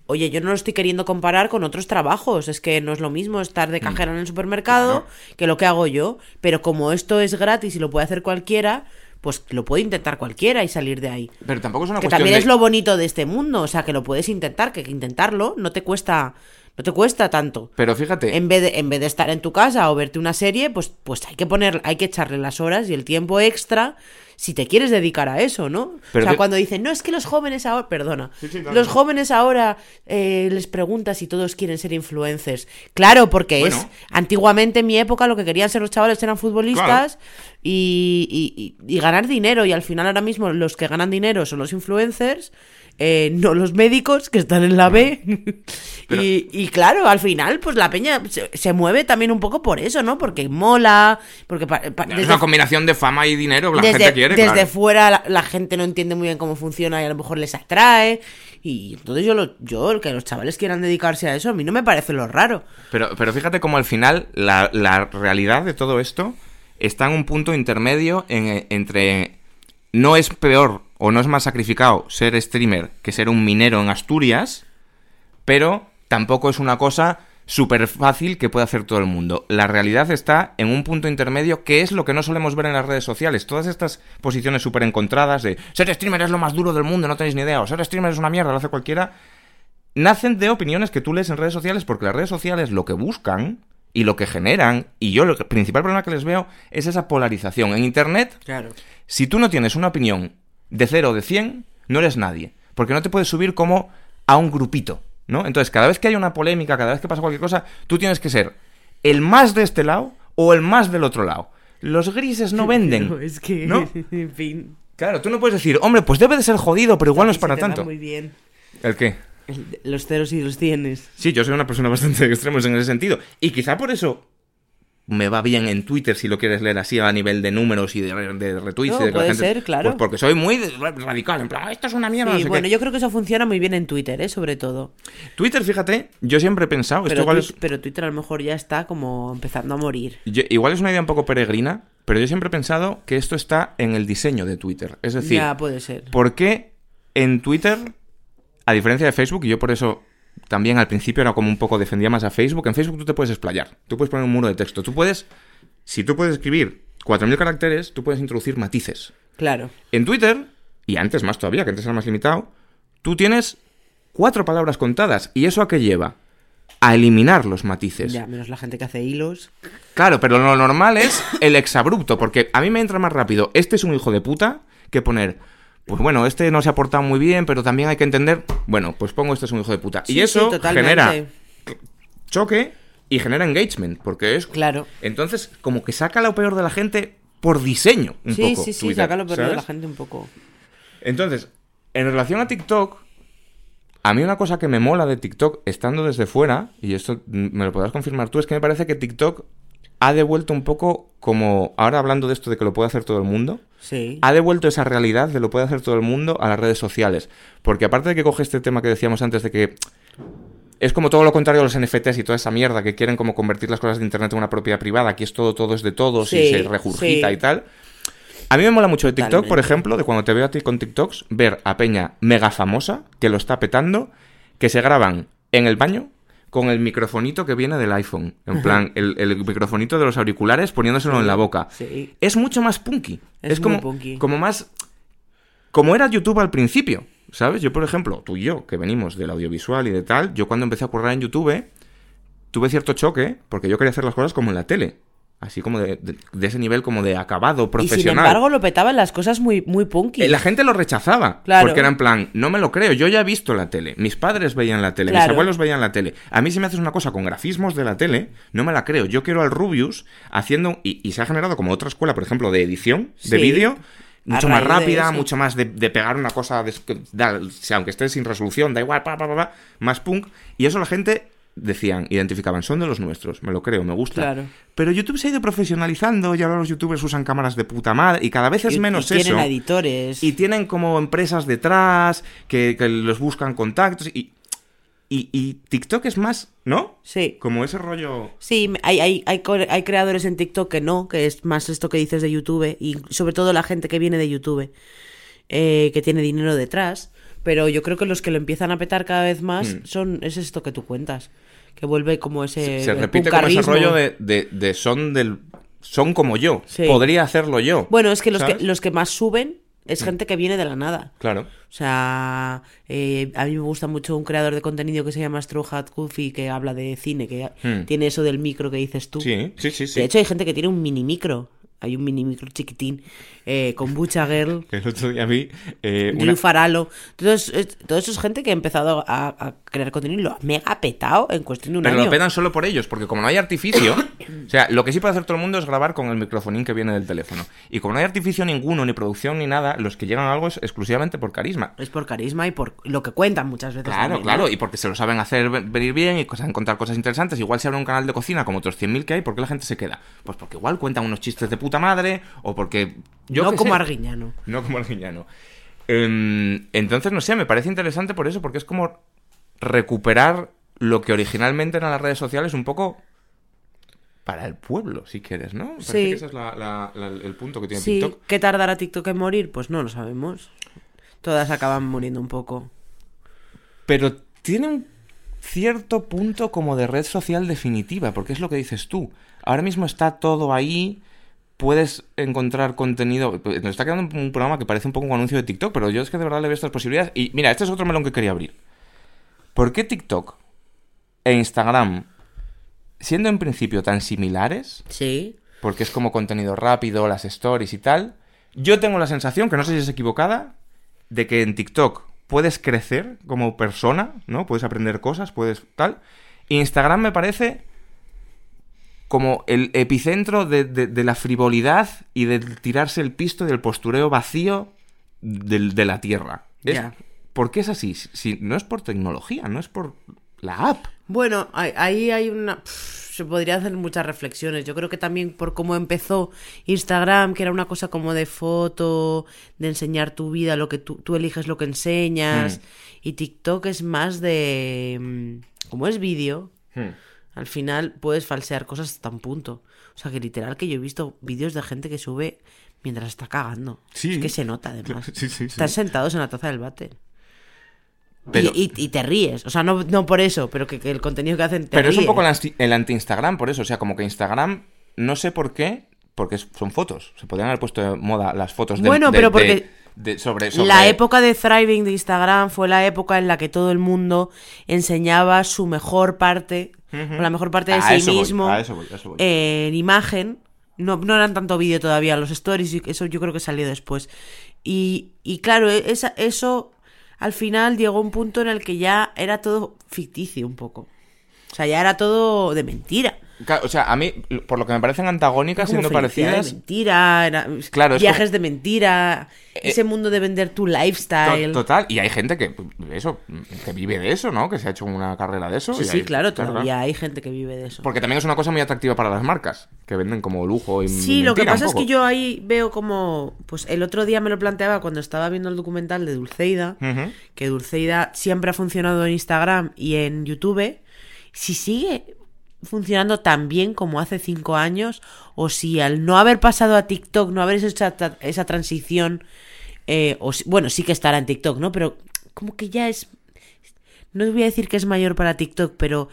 oye, yo no lo estoy queriendo comparar con otros trabajos, es que no es lo mismo estar Mm. de cajera en el supermercado que lo que hago yo, pero como esto es gratis y lo puede hacer cualquiera, pues lo puede intentar cualquiera y salir de ahí. Pero tampoco es una Que cuestión también de... es lo bonito de este mundo, o sea, que lo puedes intentar, que intentarlo no te cuesta no te cuesta tanto. Pero fíjate, En vez, de, en vez de estar en tu casa o verte una serie, pues, pues hay que poner, hay que echarle las horas y el tiempo extra si te quieres dedicar a eso, ¿no? Pero o sea, que- cuando dicen, no, es que los jóvenes ahora, perdona, sí, los jóvenes ahora eh, les preguntas si todos quieren ser influencers. Claro, porque es, antiguamente en mi época lo que querían ser los chavales eran futbolistas y- y- y ganar dinero y al final ahora mismo los que ganan dinero son los influencers. eh, no los médicos que están en la B. Pero- y, y claro, al final, pues la peña se, se mueve también un poco por eso, ¿no? Porque mola, porque pa- pa- es una combinación de fama y dinero que la desde- gente quiere, desde claro. fuera la, la gente no entiende muy bien cómo funciona y a lo mejor les atrae. Y entonces yo, lo, yo, que los chavales quieran dedicarse a eso, a mí no me parece lo raro. Pero, pero fíjate cómo al final la, la realidad de todo esto está en un punto intermedio en- entre no es peor o no es más sacrificado ser streamer que ser un minero en Asturias, pero tampoco es una cosa súper fácil que puede hacer todo el mundo. La realidad está en un punto intermedio que es lo que no solemos ver en las redes sociales. Todas estas posiciones súper encontradas de ser streamer es lo más duro del mundo, no tenéis ni idea, o ser streamer es una mierda, lo hace cualquiera nacen de opiniones que tú lees en redes sociales porque las redes sociales lo que buscan y lo que generan, y yo el principal problema que les veo es esa polarización. En Internet, Claro. si tú no tienes una opinión de 0 o de 100, no eres nadie, porque no te puedes subir como a un grupito, ¿no? Entonces, cada vez que hay una polémica, cada vez que pasa cualquier cosa, tú tienes que ser el más de este lado o el más del otro lado. Los grises no venden. No, es que, ¿no? en fin. Claro, tú no puedes decir, hombre, pues debe de ser jodido, pero igual no es para tanto. muy bien. ¿El qué? El- Los ceros y los cienes. Sí, yo soy una persona bastante extrema en ese sentido. Y quizá por eso me va bien en Twitter, si lo quieres leer así, a nivel de números y de, de retweets. No, y de puede gente- ser, claro. Pues porque soy muy radical, en plan, "Ah, esto es una mierda. no Sí, sé bueno, qué". yo creo que eso funciona muy bien en Twitter, ¿eh? Sobre todo. Twitter, fíjate, yo siempre he pensado, esto Pero, igual Twi- es, pero Twitter a lo mejor ya está como empezando a morir. yo- igual es una idea un poco peregrina, pero yo siempre he pensado que esto está en el diseño de Twitter. Es decir, ya puede ser. ¿Por qué en Twitter, a diferencia de Facebook, y yo por eso también al principio era como un poco defendía más a Facebook, en Facebook tú te puedes explayar, tú puedes poner un muro de texto, tú puedes, si tú puedes escribir 4.000 caracteres, tú puedes introducir matices. Claro. En Twitter, y antes más todavía, que antes era más limitado, tú tienes cuatro palabras contadas, ¿y eso a qué lleva? A eliminar los matices. Ya, menos la gente que hace hilos. Claro, pero lo normal es el exabrupto, porque a mí me entra más rápido, este es un hijo de puta, que poner, pues bueno, este no se ha portado muy bien, pero también hay que entender, bueno, pues pongo este es un hijo de puta. Sí, y eso genera choque y genera engagement, porque es... Claro. Entonces, como que saca lo peor de la gente por diseño, un sí, poco. sí, sí, Twitter, saca lo peor de la gente un poco. Entonces, en relación a TikTok, a mí una cosa que me mola de TikTok, estando desde fuera, y esto me lo podrás confirmar tú, es que me parece que TikTok ha devuelto un poco como, ahora hablando de esto de que lo puede hacer todo el mundo, Sí. ha devuelto esa realidad de lo puede hacer todo el mundo a las redes sociales. Porque aparte de que coge este tema que decíamos antes de que es como todo lo contrario a los NFTs y toda esa mierda que quieren como convertir las cosas de internet en una propiedad privada, aquí es todo, todo es de todos y Sí, se regurgita sí. y tal. A mí me mola mucho de TikTok, por ejemplo, de cuando te veo a ti con TikToks, ver a Peña mega famosa, que lo está petando, que se graban en el baño con el microfonito que viene del iPhone. En plan, el, el microfonito de los auriculares poniéndoselo en la boca. Sí. Es mucho más punky. Es Es, como, punky. como más... Como era YouTube al principio, ¿sabes? Yo, por ejemplo, tú y yo, que venimos del audiovisual y de tal, yo cuando empecé a currar en YouTube, tuve cierto choque, porque yo quería hacer las cosas como en la tele. Así como de, de- de ese nivel como de acabado Y sin profesional. embargo lo petaban las cosas muy, muy punky. Eh, La gente lo rechazaba. Claro. Porque era en plan, no me lo creo, yo ya he visto la tele. Mis padres veían la tele, mis abuelos veían la tele. A mí si me haces una cosa con grafismos de la tele, no me la creo. Yo quiero al Rubius haciendo, y, y se ha generado como otra escuela, por ejemplo, de edición, de vídeo, mucho más rápida, mucho más de, de pegar una cosa, de- aunque esté sin resolución, da igual, pa, pa, pa, pa, más punk. Y eso la gente decían, identificaban, son de los nuestros, me lo creo, me gusta. Claro. Pero YouTube se ha ido profesionalizando y ahora los youtubers usan cámaras de puta madre y cada vez es Y- menos y tienen eso. editores. Y tienen como empresas detrás que, que los buscan contactos y, y, y TikTok es más, ¿no? Sí. Como ese rollo... Sí, hay, hay, hay, hay creadores en TikTok que no, que es más esto que dices de YouTube, y sobre todo la gente que viene de YouTube, eh, que tiene dinero detrás. Pero yo creo que los que lo empiezan a petar cada vez más Mm. son es esto que tú cuentas, que vuelve como ese se repite como ese rollo de, de- de son del... Son como yo. Sí. Podría hacerlo yo. Bueno, es que los, que los que más suben es gente que viene de la nada. Claro. O sea, eh, a mí me gusta mucho un creador de contenido que se llama Straw Hat Goofy que habla de cine, que Hmm. tiene eso del micro que dices tú. Sí, sí, sí, sí. De hecho, hay gente que tiene un mini micro. Hay un mini micro chiquitín eh, con Bucha Girl, El otro día vi eh, Drew una... Faralo. Entonces, todo eso es gente que ha empezado a, a crear contenido y lo ha mega petado en cuestión de un Pero año. lo pedan solo por ellos, porque como no hay artificio, o sea, lo que sí puede hacer todo el mundo es grabar con el microfonín que viene del teléfono. Y como no hay artificio ninguno, ni producción, ni nada, los que llegan a algo es exclusivamente por carisma. Es por carisma y por lo que cuentan muchas veces. Claro, también, claro, ¿no? y porque se lo saben hacer ve- venir bien y saben contar cosas interesantes. Igual si abre un canal de cocina como otros 100.000 que hay, ¿por qué la gente se queda? Pues porque igual cuentan unos chistes de puta madre o porque... Yo no como sé. Arguiñano. No como Arguiñano. Em, entonces, no sé, me parece interesante por eso, porque es como recuperar lo que originalmente eran las redes sociales un poco para el pueblo, si quieres, ¿no? Parece Sí. que ese es la- la- la- el punto que tiene Sí, TikTok. ¿qué tardará TikTok en morir? Pues no lo sabemos. Todas acaban muriendo un poco. Pero tiene un cierto punto como de red social definitiva, porque es lo que dices tú. Ahora mismo está todo ahí, puedes encontrar contenido. Nos está quedando un programa que parece un poco un anuncio de TikTok, pero yo es que de verdad le veo estas posibilidades. Y mira, este es otro melón que quería abrir. ¿Por qué TikTok e Instagram, siendo en principio tan similares, Sí. porque es como contenido rápido, las stories y tal. Yo tengo la sensación, que no sé si es equivocada, de que en TikTok puedes crecer como persona, ¿no? Puedes aprender cosas, puedes tal. Instagram me parece como el epicentro de, de- de la frivolidad y de tirarse el pisto y del postureo vacío del- de la tierra. Es- Ya. ¿Por qué es así? Si, no es por tecnología, no es por la app. Bueno, ahí- hay una... Se podría hacer muchas reflexiones. Yo creo que también por cómo empezó Instagram, que era una cosa como de foto, de enseñar tu vida, lo que tú, tú eliges lo que enseñas. Mm. Y TikTok es más de... mm, Como es vídeo, al final puedes falsear cosas hasta un punto. O sea, que literal que yo he visto vídeos de gente que sube mientras está cagando. Sí. Es que se nota además. Sí, sí. Están sentados en la taza del váter. Pero- Y, y- y te ríes. O sea, no, no por eso, pero que, que el contenido que hacen te Pero es un poco el anti- el anti-Instagram, por eso. O sea, como que Instagram, no sé por qué, porque son fotos. Se podrían haber puesto de moda las fotos de. Bueno, de- pero de- porque de- sobre, sobre- La época de thriving de Instagram fue la época en la que todo el mundo enseñaba su mejor parte, o la mejor parte de A sí eso voy, mismo a eso voy, a eso voy. en imagen. No, no eran tanto vídeo todavía, los stories, eso yo creo que salió después. Y, y claro, e- esa- eso al final llegó a un punto en el que ya era todo ficticio un poco. O sea, ya era todo de mentira. Claro, o sea, a mí, por lo que me parecen antagónicas, siendo parecidas. de mentira, era- Claro, es viajes de mentira, Eh, ese mundo de vender tu to- lifestyle. Total, y hay gente que eso, que vive de eso, ¿no? Que se ha hecho una carrera de eso. Sí, y sí, hay- claro, todavía hay gente que vive de eso. Porque también es una cosa muy atractiva para las marcas, que venden como lujo y Sí, lo que pasa es que yo ahí veo como, pues el otro día me lo planteaba cuando estaba viendo el documental de Dulceida, que Dulceida siempre ha funcionado en Instagram y en YouTube, si sigue funcionando tan bien como hace cinco años, o si al no haber pasado a TikTok, no haber hecho esa, esa transición, eh, o si- bueno, sí que estará en TikTok, ¿no? Pero como que ya es, no voy a decir que es mayor para TikTok, pero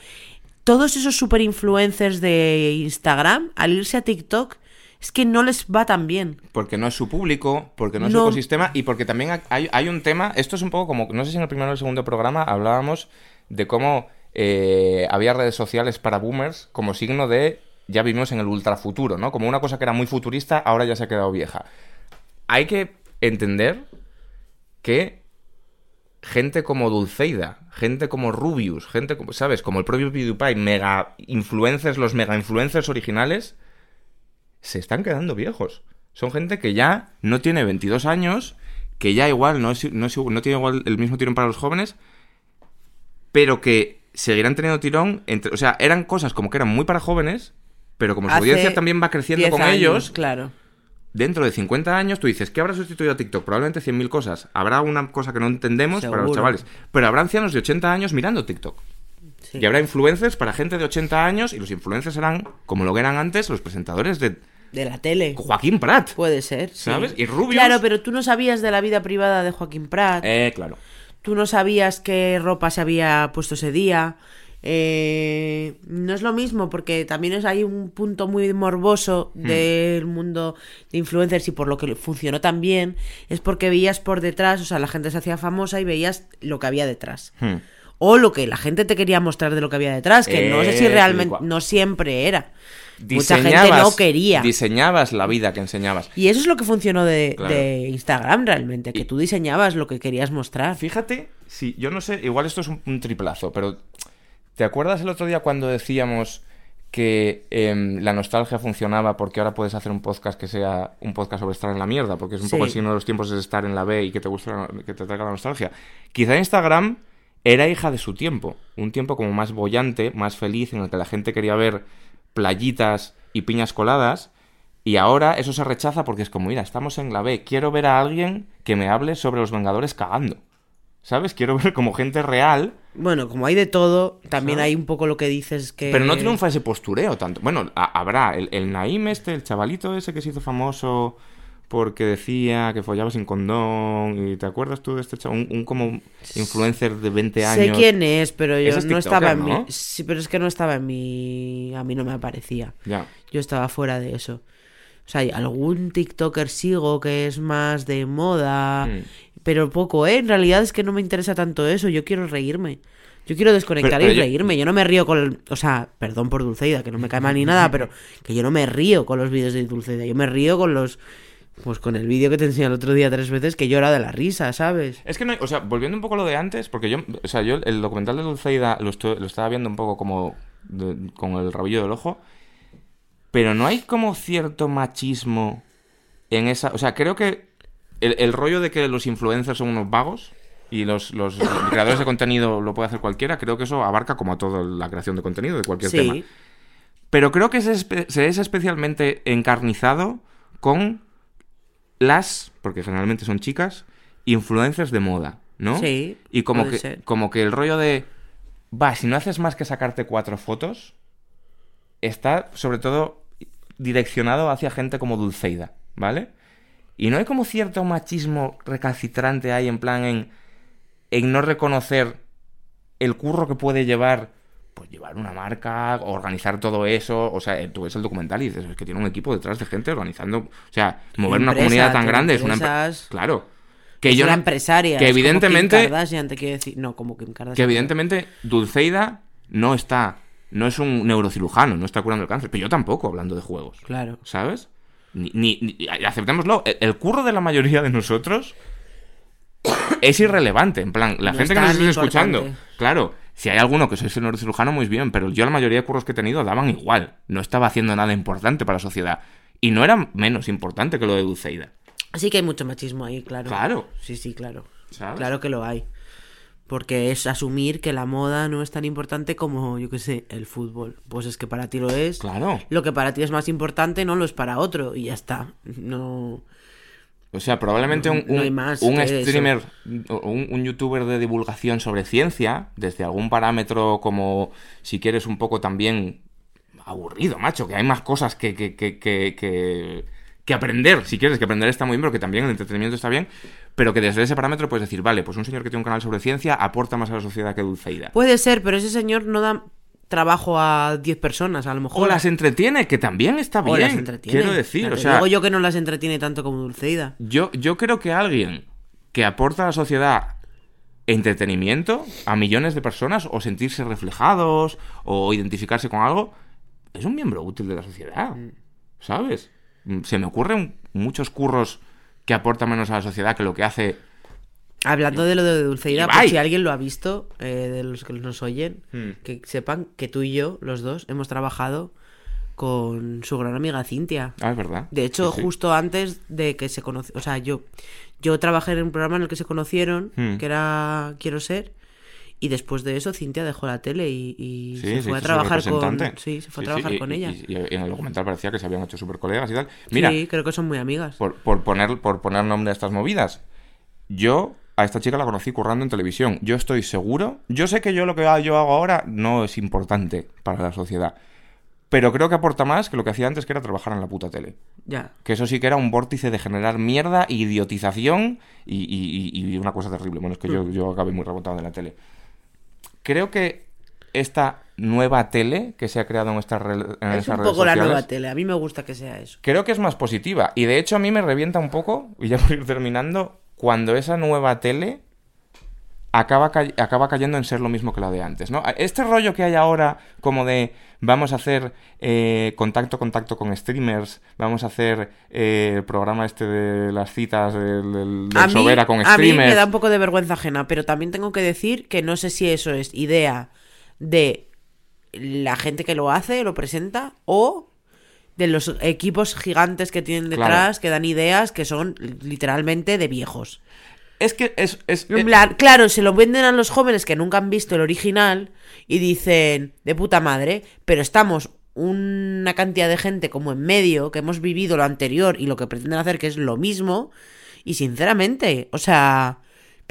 todos esos super influencers de Instagram, al irse a TikTok, es que no les va tan bien. Porque no es su público, porque no es su ecosistema y porque también hay, hay un tema, esto es un poco como, no sé si en el primero o el segundo programa hablábamos de cómo eh, había redes sociales para boomers como signo de ya vivimos en el ultrafuturo, ¿no? Como una cosa que era muy futurista, ahora ya se ha quedado vieja. Hay que entender que gente como Dulceida, gente como Rubius, gente como, ¿sabes? Como el propio PewDiePie, mega influencers, los mega influencers originales, se están quedando viejos. son gente que ya no tiene 22 años, que ya igual no, no, es- no tiene igual el mismo tirón para los jóvenes, pero que seguirán teniendo tirón. Entre, o sea, eran cosas como que eran muy para jóvenes, pero como su Hace audiencia también va creciendo 10 con años, ellos, Claro. dentro de 50 años tú dices, ¿qué habrá sustituido a TikTok? Probablemente 100.000 cosas. Habrá una cosa que no entendemos para los chavales. Pero habrá ancianos de 80 años mirando TikTok. Sí. Y habrá influencers para gente de 80 años y los influencers serán, como lo que eran antes, los presentadores de De la tele. Joaquín Prat. Puede ser. sí. ¿Sabes? Y Rubius- Claro, pero tú no sabías de la vida privada de Joaquín Prat. Eh, claro. Tú no sabías qué ropa se había puesto ese día. Eh, no es lo mismo porque también es, hay un punto muy morboso Hmm. del mundo de influencers y por lo que funcionó tan bien es porque veías por detrás, o sea, la gente se hacía famosa y veías lo que había detrás. Hmm. O lo que la gente te quería mostrar de lo que había detrás, que no sé si Eh, realmente, no siempre era. Mucha gente Diseñabas- no quería. Diseñabas la vida que enseñabas. Y eso es lo que funcionó de, Claro. de Instagram realmente, que Y- tú diseñabas lo que querías mostrar. Fíjate, si yo no sé, igual esto es un, un triplazo, pero ¿te acuerdas el otro día cuando decíamos que em, la nostalgia funcionaba porque ahora puedes hacer un podcast que sea un podcast sobre estar en la mierda? Porque es un poco Sí. el signo de los tiempos es estar en la B y que te gusta que te traiga la nostalgia. Quizá Instagram era hija de su tiempo, un tiempo como más bollante, más feliz, en el que la gente quería ver playitas y piñas coladas. Y ahora eso se rechaza porque es como, mira, estamos en la B, quiero ver a alguien que me hable sobre los Vengadores cagando. ¿Sabes? Quiero ver como gente real, Bueno, como hay de todo, también ¿Sabes? hay un poco lo que dices que... pero no triunfa ese postureo tanto. Bueno, ha- habrá el, el Naim este, el chavalito ese que se hizo famoso porque decía que follaba sin condón. ¿Y te acuerdas tú de este chaval? Un, un como influencer de 20 años. Sé quién es, pero yo es no tiktoker, estaba en ¿no? mi... Sí, pero es que no estaba en mi... A mí no me aparecía. Ya. Yo estaba fuera de eso. O sea, hay algún TikToker sigo que es más de moda, Mm. pero poco, ¿eh? En realidad es que no me interesa tanto eso. Yo quiero reírme. Yo quiero desconectar Pero- pero y yo- reírme. Yo no me río con... el- O sea, perdón por Dulceida, que no me cae mal ni nada, pero que yo no me río con los vídeos de Dulceida. Yo me río con los... Pues con el vídeo que te enseñé el otro día tres veces que llora de la risa, ¿sabes? Es que no, hay- o sea, volviendo un poco a lo de antes, porque yo, o sea, yo el documental de Dulceida lo, estaba viendo un poco como de- con el rabillo del ojo, pero no hay como cierto machismo en esa, o sea, creo que el, el rollo de que los influencers son unos vagos y los, los creadores de contenido lo puede hacer cualquiera, creo que eso abarca como a toda la creación de contenido de cualquier tema. Sí. Pero creo que se es especialmente encarnizado con las, porque generalmente son chicas, influencers de moda, ¿no? Sí, Y como puede que, ser. como que el rollo de, va, si no haces más que sacarte cuatro fotos, está sobre todo direccionado hacia gente como Dulceida, ¿vale? Y no hay como cierto machismo recalcitrante ahí en plan en, en no reconocer el curro que puede llevar, pues llevar una marca, organizar todo eso. O sea, eh, tú ves el documental y dices, es que tiene un equipo detrás de gente organizando. O sea, mover una comunidad tan grande es una empresa. Claro. Que es yo una empresaria. que es como evidentemente- Kim Kardashian, te quiero decir. No, como Kim Kardashian. Que evidentemente Dulceida no está. No es un neurocirujano, no está curando el cáncer. Pero yo tampoco, hablando de juegos. Claro. ¿Sabes? Ni, ni- ni- aceptémoslo, el, el curro de la mayoría de nosotros es irrelevante. En plan, la No gente que nos esté escuchando, claro, si hay alguno que sois neurocirujano, muy bien, pero yo la mayoría de curros que he tenido daban igual. No estaba haciendo nada importante para la sociedad. Y no era menos importante que lo de Dulceida. Sí que hay mucho machismo ahí, claro. Claro. Sí, sí, claro. ¿Sabes? Claro que lo hay. Porque es asumir que la moda no es tan importante como, yo qué sé, el fútbol. Pues es que para ti lo es. Claro. Lo que para ti es más importante no lo es para otro. Y ya está. No. O sea, probablemente un, un- más streamer un, un youtuber de divulgación sobre ciencia, desde algún parámetro como, si quieres, un poco también aburrido, macho, que hay más cosas que, que, que, que, que- que aprender, si quieres, que aprender está muy bien, pero que también el entretenimiento está bien, pero que desde ese parámetro puedes decir, vale, pues un señor que tiene un canal sobre ciencia aporta más a la sociedad que Dulceida. Puede ser, pero ese señor no da trabajo a 10 personas, a lo mejor. O las entretiene, que también está O bien. las entretiene. Quiero decir, o sea, digo yo que no las entretiene tanto como Dulceida. Yo, yo creo que alguien que aporta a la sociedad entretenimiento a millones de personas o sentirse reflejados o identificarse con algo es un miembro útil de la sociedad. ¿Sabes? Mm, Se me ocurren muchos curros que aportan menos a la sociedad que lo que hace. Hablando de lo de Dulceida, por si alguien lo ha visto, eh, de los que nos oyen, Hmm. que sepan que tú y yo, los dos, hemos trabajado con su gran amiga Cintia. Ah, es verdad. De hecho, Sí, sí. justo antes de que se conocieron, o sea, yo, yo trabajé en un programa en el que se conocieron, Hmm. que era Quiero ser, y después de eso Cintia dejó la tele y, y Sí, se fue a trabajar con... Sí, se fue a trabajar con y- ella. Y, y en el documental parecía que se habían hecho super colegas y tal. Mira, sí, creo que son muy amigas. por, por poner, por poner nombre a estas movidas, yo a esta chica la conocí currando en televisión. Yo estoy seguro. Yo sé que yo lo que yo hago ahora no es importante para la sociedad. Pero creo que aporta más que lo que hacía antes, que era trabajar en la puta tele. Ya. Que eso sí que era un vórtice de generar mierda, idiotización y, y- una cosa terrible. Bueno, es que yo, yo acabé muy rebotado de la tele. Creo que esta nueva tele que se ha creado en, estas en Es un redes poco la nueva tele. A mí me gusta que sea eso. creo que es más positiva. Y de hecho a mí me revienta un poco, y ya por ir terminando, cuando esa nueva tele acaba, ca- acaba cayendo en ser lo mismo que la de antes, ¿no? Este rollo que hay ahora como de vamos a hacer eh, contacto, contacto con streamers, vamos a hacer eh, el programa este de las citas del, del, del A mí, Sobera con a mí streamers. me da un poco de vergüenza ajena, pero también tengo que decir que no sé si eso es idea de la gente que lo hace, lo presenta, o de los equipos gigantes que tienen Claro. detrás, que dan ideas que son literalmente de viejos. Es que es... es- eh, claro, se lo venden a los jóvenes que nunca han visto el original y dicen, de puta madre, pero estamos una cantidad de gente como en medio que hemos vivido lo anterior y lo que pretenden hacer que es lo mismo y sinceramente, o sea,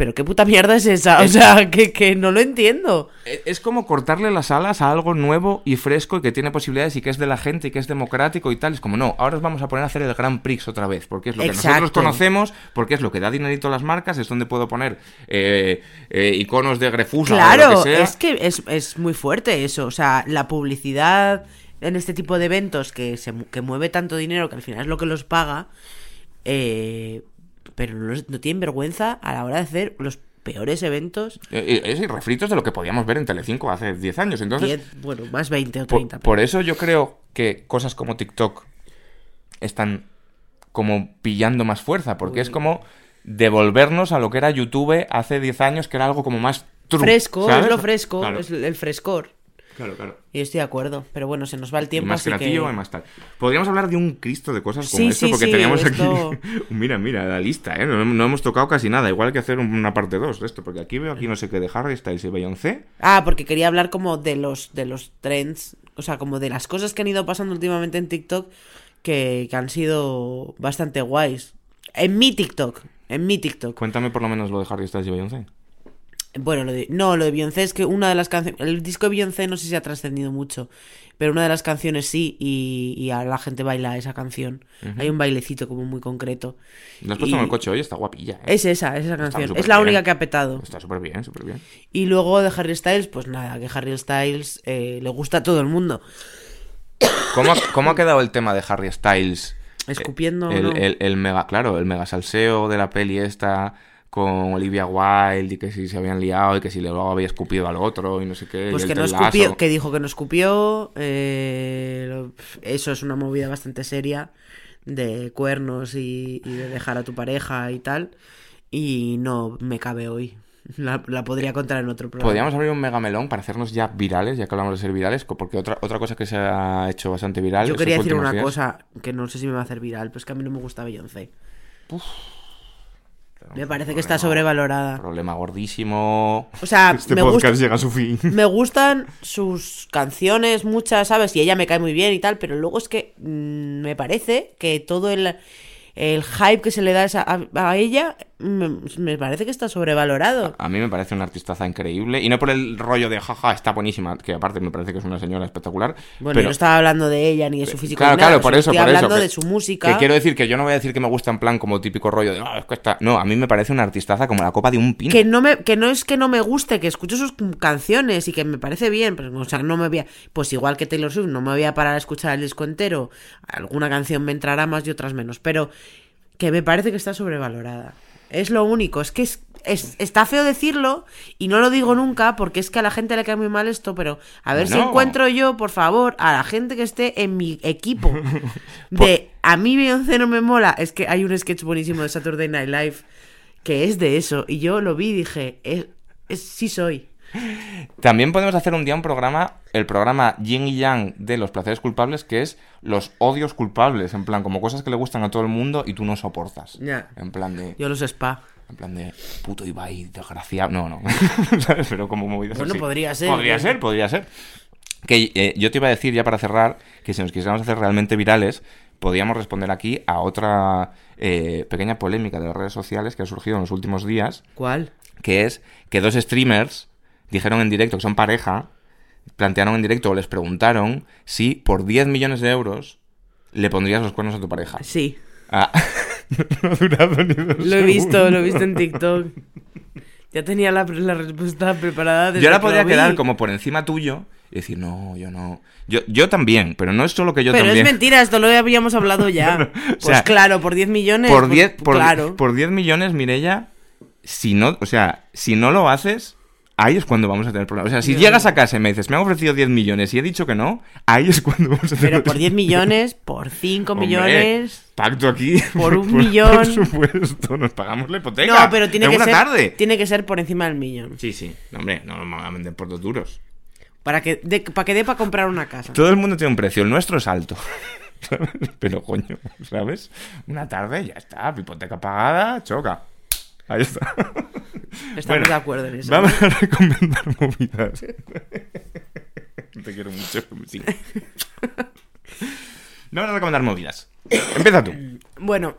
pero qué puta mierda es esa, o sea, que, que no lo entiendo. Eh, Es como cortarle las alas a algo nuevo y fresco y que tiene posibilidades y que es de la gente y que es democrático y tal. Es como, no, ahora os vamos a poner a hacer el Grand Prix otra vez, porque es lo que nosotros conocemos, porque es lo que da dinerito a las marcas, es donde puedo poner eh, eh, iconos de Grefusa o Claro, lo que sea. es que es, es muy fuerte eso. O sea, la publicidad en este tipo de eventos que, se, que mueve tanto dinero que al final es lo que los paga, eh, pero no, tienen vergüenza a la hora de hacer los peores eventos. Eh, eh, Es y refritos de lo que podíamos ver en Telecinco hace 10 años. Entonces, 10, bueno, más 20 o Por, 30. por eso yo creo que cosas como TikTok están como pillando más fuerza, porque es como devolvernos a lo que era YouTube hace 10 años, que era algo como más true, fresco, ¿sabes? es lo fresco, Claro, es el frescor. Claro, claro. Y estoy de acuerdo, pero bueno, se nos va el Y tiempo. más así que... y más tal. Podríamos hablar de un Cristo de cosas como Sí, esto, sí, porque sí, teníamos esto- aquí. mira, mira, la lista, ¿eh? No, no hemos tocado casi nada. Igual hay que hacer una parte 2 de esto, porque aquí veo aquí no sé qué de Harry Styles y Beyoncé. Ah, porque quería hablar como de los, de los trends, o sea, como de las cosas que han ido pasando últimamente en TikTok que, que han sido bastante guays. En mi TikTok, en mi TikTok. Cuéntame por lo menos lo de Harry Styles y Beyoncé. Bueno, lo de, no, lo de Beyoncé es que una de las canciones, el disco de Beyoncé no sé si ha trascendido mucho, pero una de las canciones sí y, y a la gente baila esa canción. Hay un bailecito como muy concreto. Lo has puesto en Y- el coche hoy, está guapilla. ¿eh? Es esa, es esa canción. Es la bien. única que ha petado. Está súper bien, súper bien. Y luego de Harry Styles, pues nada, que Harry Styles eh, le gusta a todo el mundo. ¿Cómo, ha- cómo ha quedado el tema de Harry Styles? Escupiendo, El, ¿no? el- el mega, claro, el mega salseo de la peli esta con Olivia Wilde y que si se habían liado y que si luego había escupido al otro y no sé qué. Pues que no escupió, que dijo que no escupió. eh, eso es una movida bastante seria de cuernos y, y de dejar a tu pareja y tal. Y no me cabe hoy. La, la podría contar en otro programa. Podríamos abrir un mega melón para hacernos ya virales, ya que hablamos de ser virales, porque otra, otra cosa que se ha hecho bastante viral. Yo quería decir una días- cosa que no sé si me va a hacer viral, pero es que a mí no me gusta Beyoncé. Me parece que está sobrevalorada. Problema gordísimo. O sea, Este me podcast gusta, llega a su fin. me gustan sus canciones, muchas, ¿sabes? Y ella me cae muy bien y tal, pero luego es que mm, me parece que todo el, el hype que se le da a, esa- a- a ella me, me parece que está sobrevalorado. A mí me parece una artistaza increíble. Y no por el rollo de jaja, está buenísima, que aparte me parece que es una señora espectacular. Bueno, pero... yo no estaba hablando de ella ni de su físico. Claro, claro, por eso, estoy por eso. hablando que- de su música. Que quiero decir que yo no voy a decir que me gusta en plan como típico rollo de, no, es que está... No, a mí me parece una artistaza como la copa de un pino. Que no, me, que no es que no me guste, que escucho sus canciones y que me parece bien, pero o sea, no me voy a, pues igual que Taylor Swift, no me voy a parar a escuchar el disco entero, alguna canción me entrará más y otras menos, pero que me parece que está sobrevalorada. Es lo único, es que es, es- está feo decirlo y no lo digo nunca porque es que a la gente le cae muy mal esto, pero a ver si encuentro yo, por favor, a la gente que esté en mi equipo. De a mí Beyoncé no me mola, es que hay un sketch buenísimo de Saturday Night Live que es de eso. Y yo lo vi y dije, es, es- sí soy. También podemos hacer un día un programa, el programa Yin y Yang de los placeres culpables, que es los odios culpables, en plan, como cosas que le gustan a todo el mundo y tú no soportas. Ya. En plan de... Yo los spa. En plan de puto Ibai, desgraciado. No, no. ¿Sabes? Pero como movidas Bueno, así. podría ser, Podría ¿eh? ser, podría ser. Que eh, yo te iba a decir ya para cerrar que si nos quisiéramos hacer realmente virales, podíamos responder aquí a otra eh, pequeña polémica de las redes sociales que ha surgido en los últimos días, ¿Cuál? que es que dos streamers dijeron en directo que son pareja, plantearon en directo o les preguntaron si por 10 millones de euros le pondrías los cuernos a tu pareja. Sí. Ah, no ha durado ni dos Lo he visto, lo he visto en TikTok. Ya tenía la, la respuesta preparada. desde Yo ahora podría quedar como por encima tuyo y decir, no, yo no. Yo, yo también, pero no es solo que yo Pero también. es mentira, esto lo habíamos hablado ya. pues sea, claro, por 10 millones. Por pues 10 por, claro. por 10 millones, Mirella, si no, o sea, si no lo haces, ahí es cuando vamos a tener problemas. O sea, si Ya. llegas a casa y me dices, me han ofrecido 10 millones y he dicho que no, ahí es cuando vamos a tener Pero por 10 millones, por 5 Hombre, millones. Pacto aquí. Por un millón. Por supuesto, nos pagamos la hipoteca. No, pero tiene en que una ser. tarde. Tiene que ser por encima del millón. Sí, sí. No, hombre, no nos van a vender por dos duros. Para que de, para que dé para comprar una casa. Todo el mundo tiene un precio, el nuestro es alto. ¿Sabes? Pero coño, ¿sabes? Una tarde ya está, hipoteca pagada, choca. Ahí está. Estamos Bueno, de acuerdo en eso. Vamos a recomendar movidas. Te quiero mucho. sí. Vamos a recomendar movidas. Empieza tú. Bueno,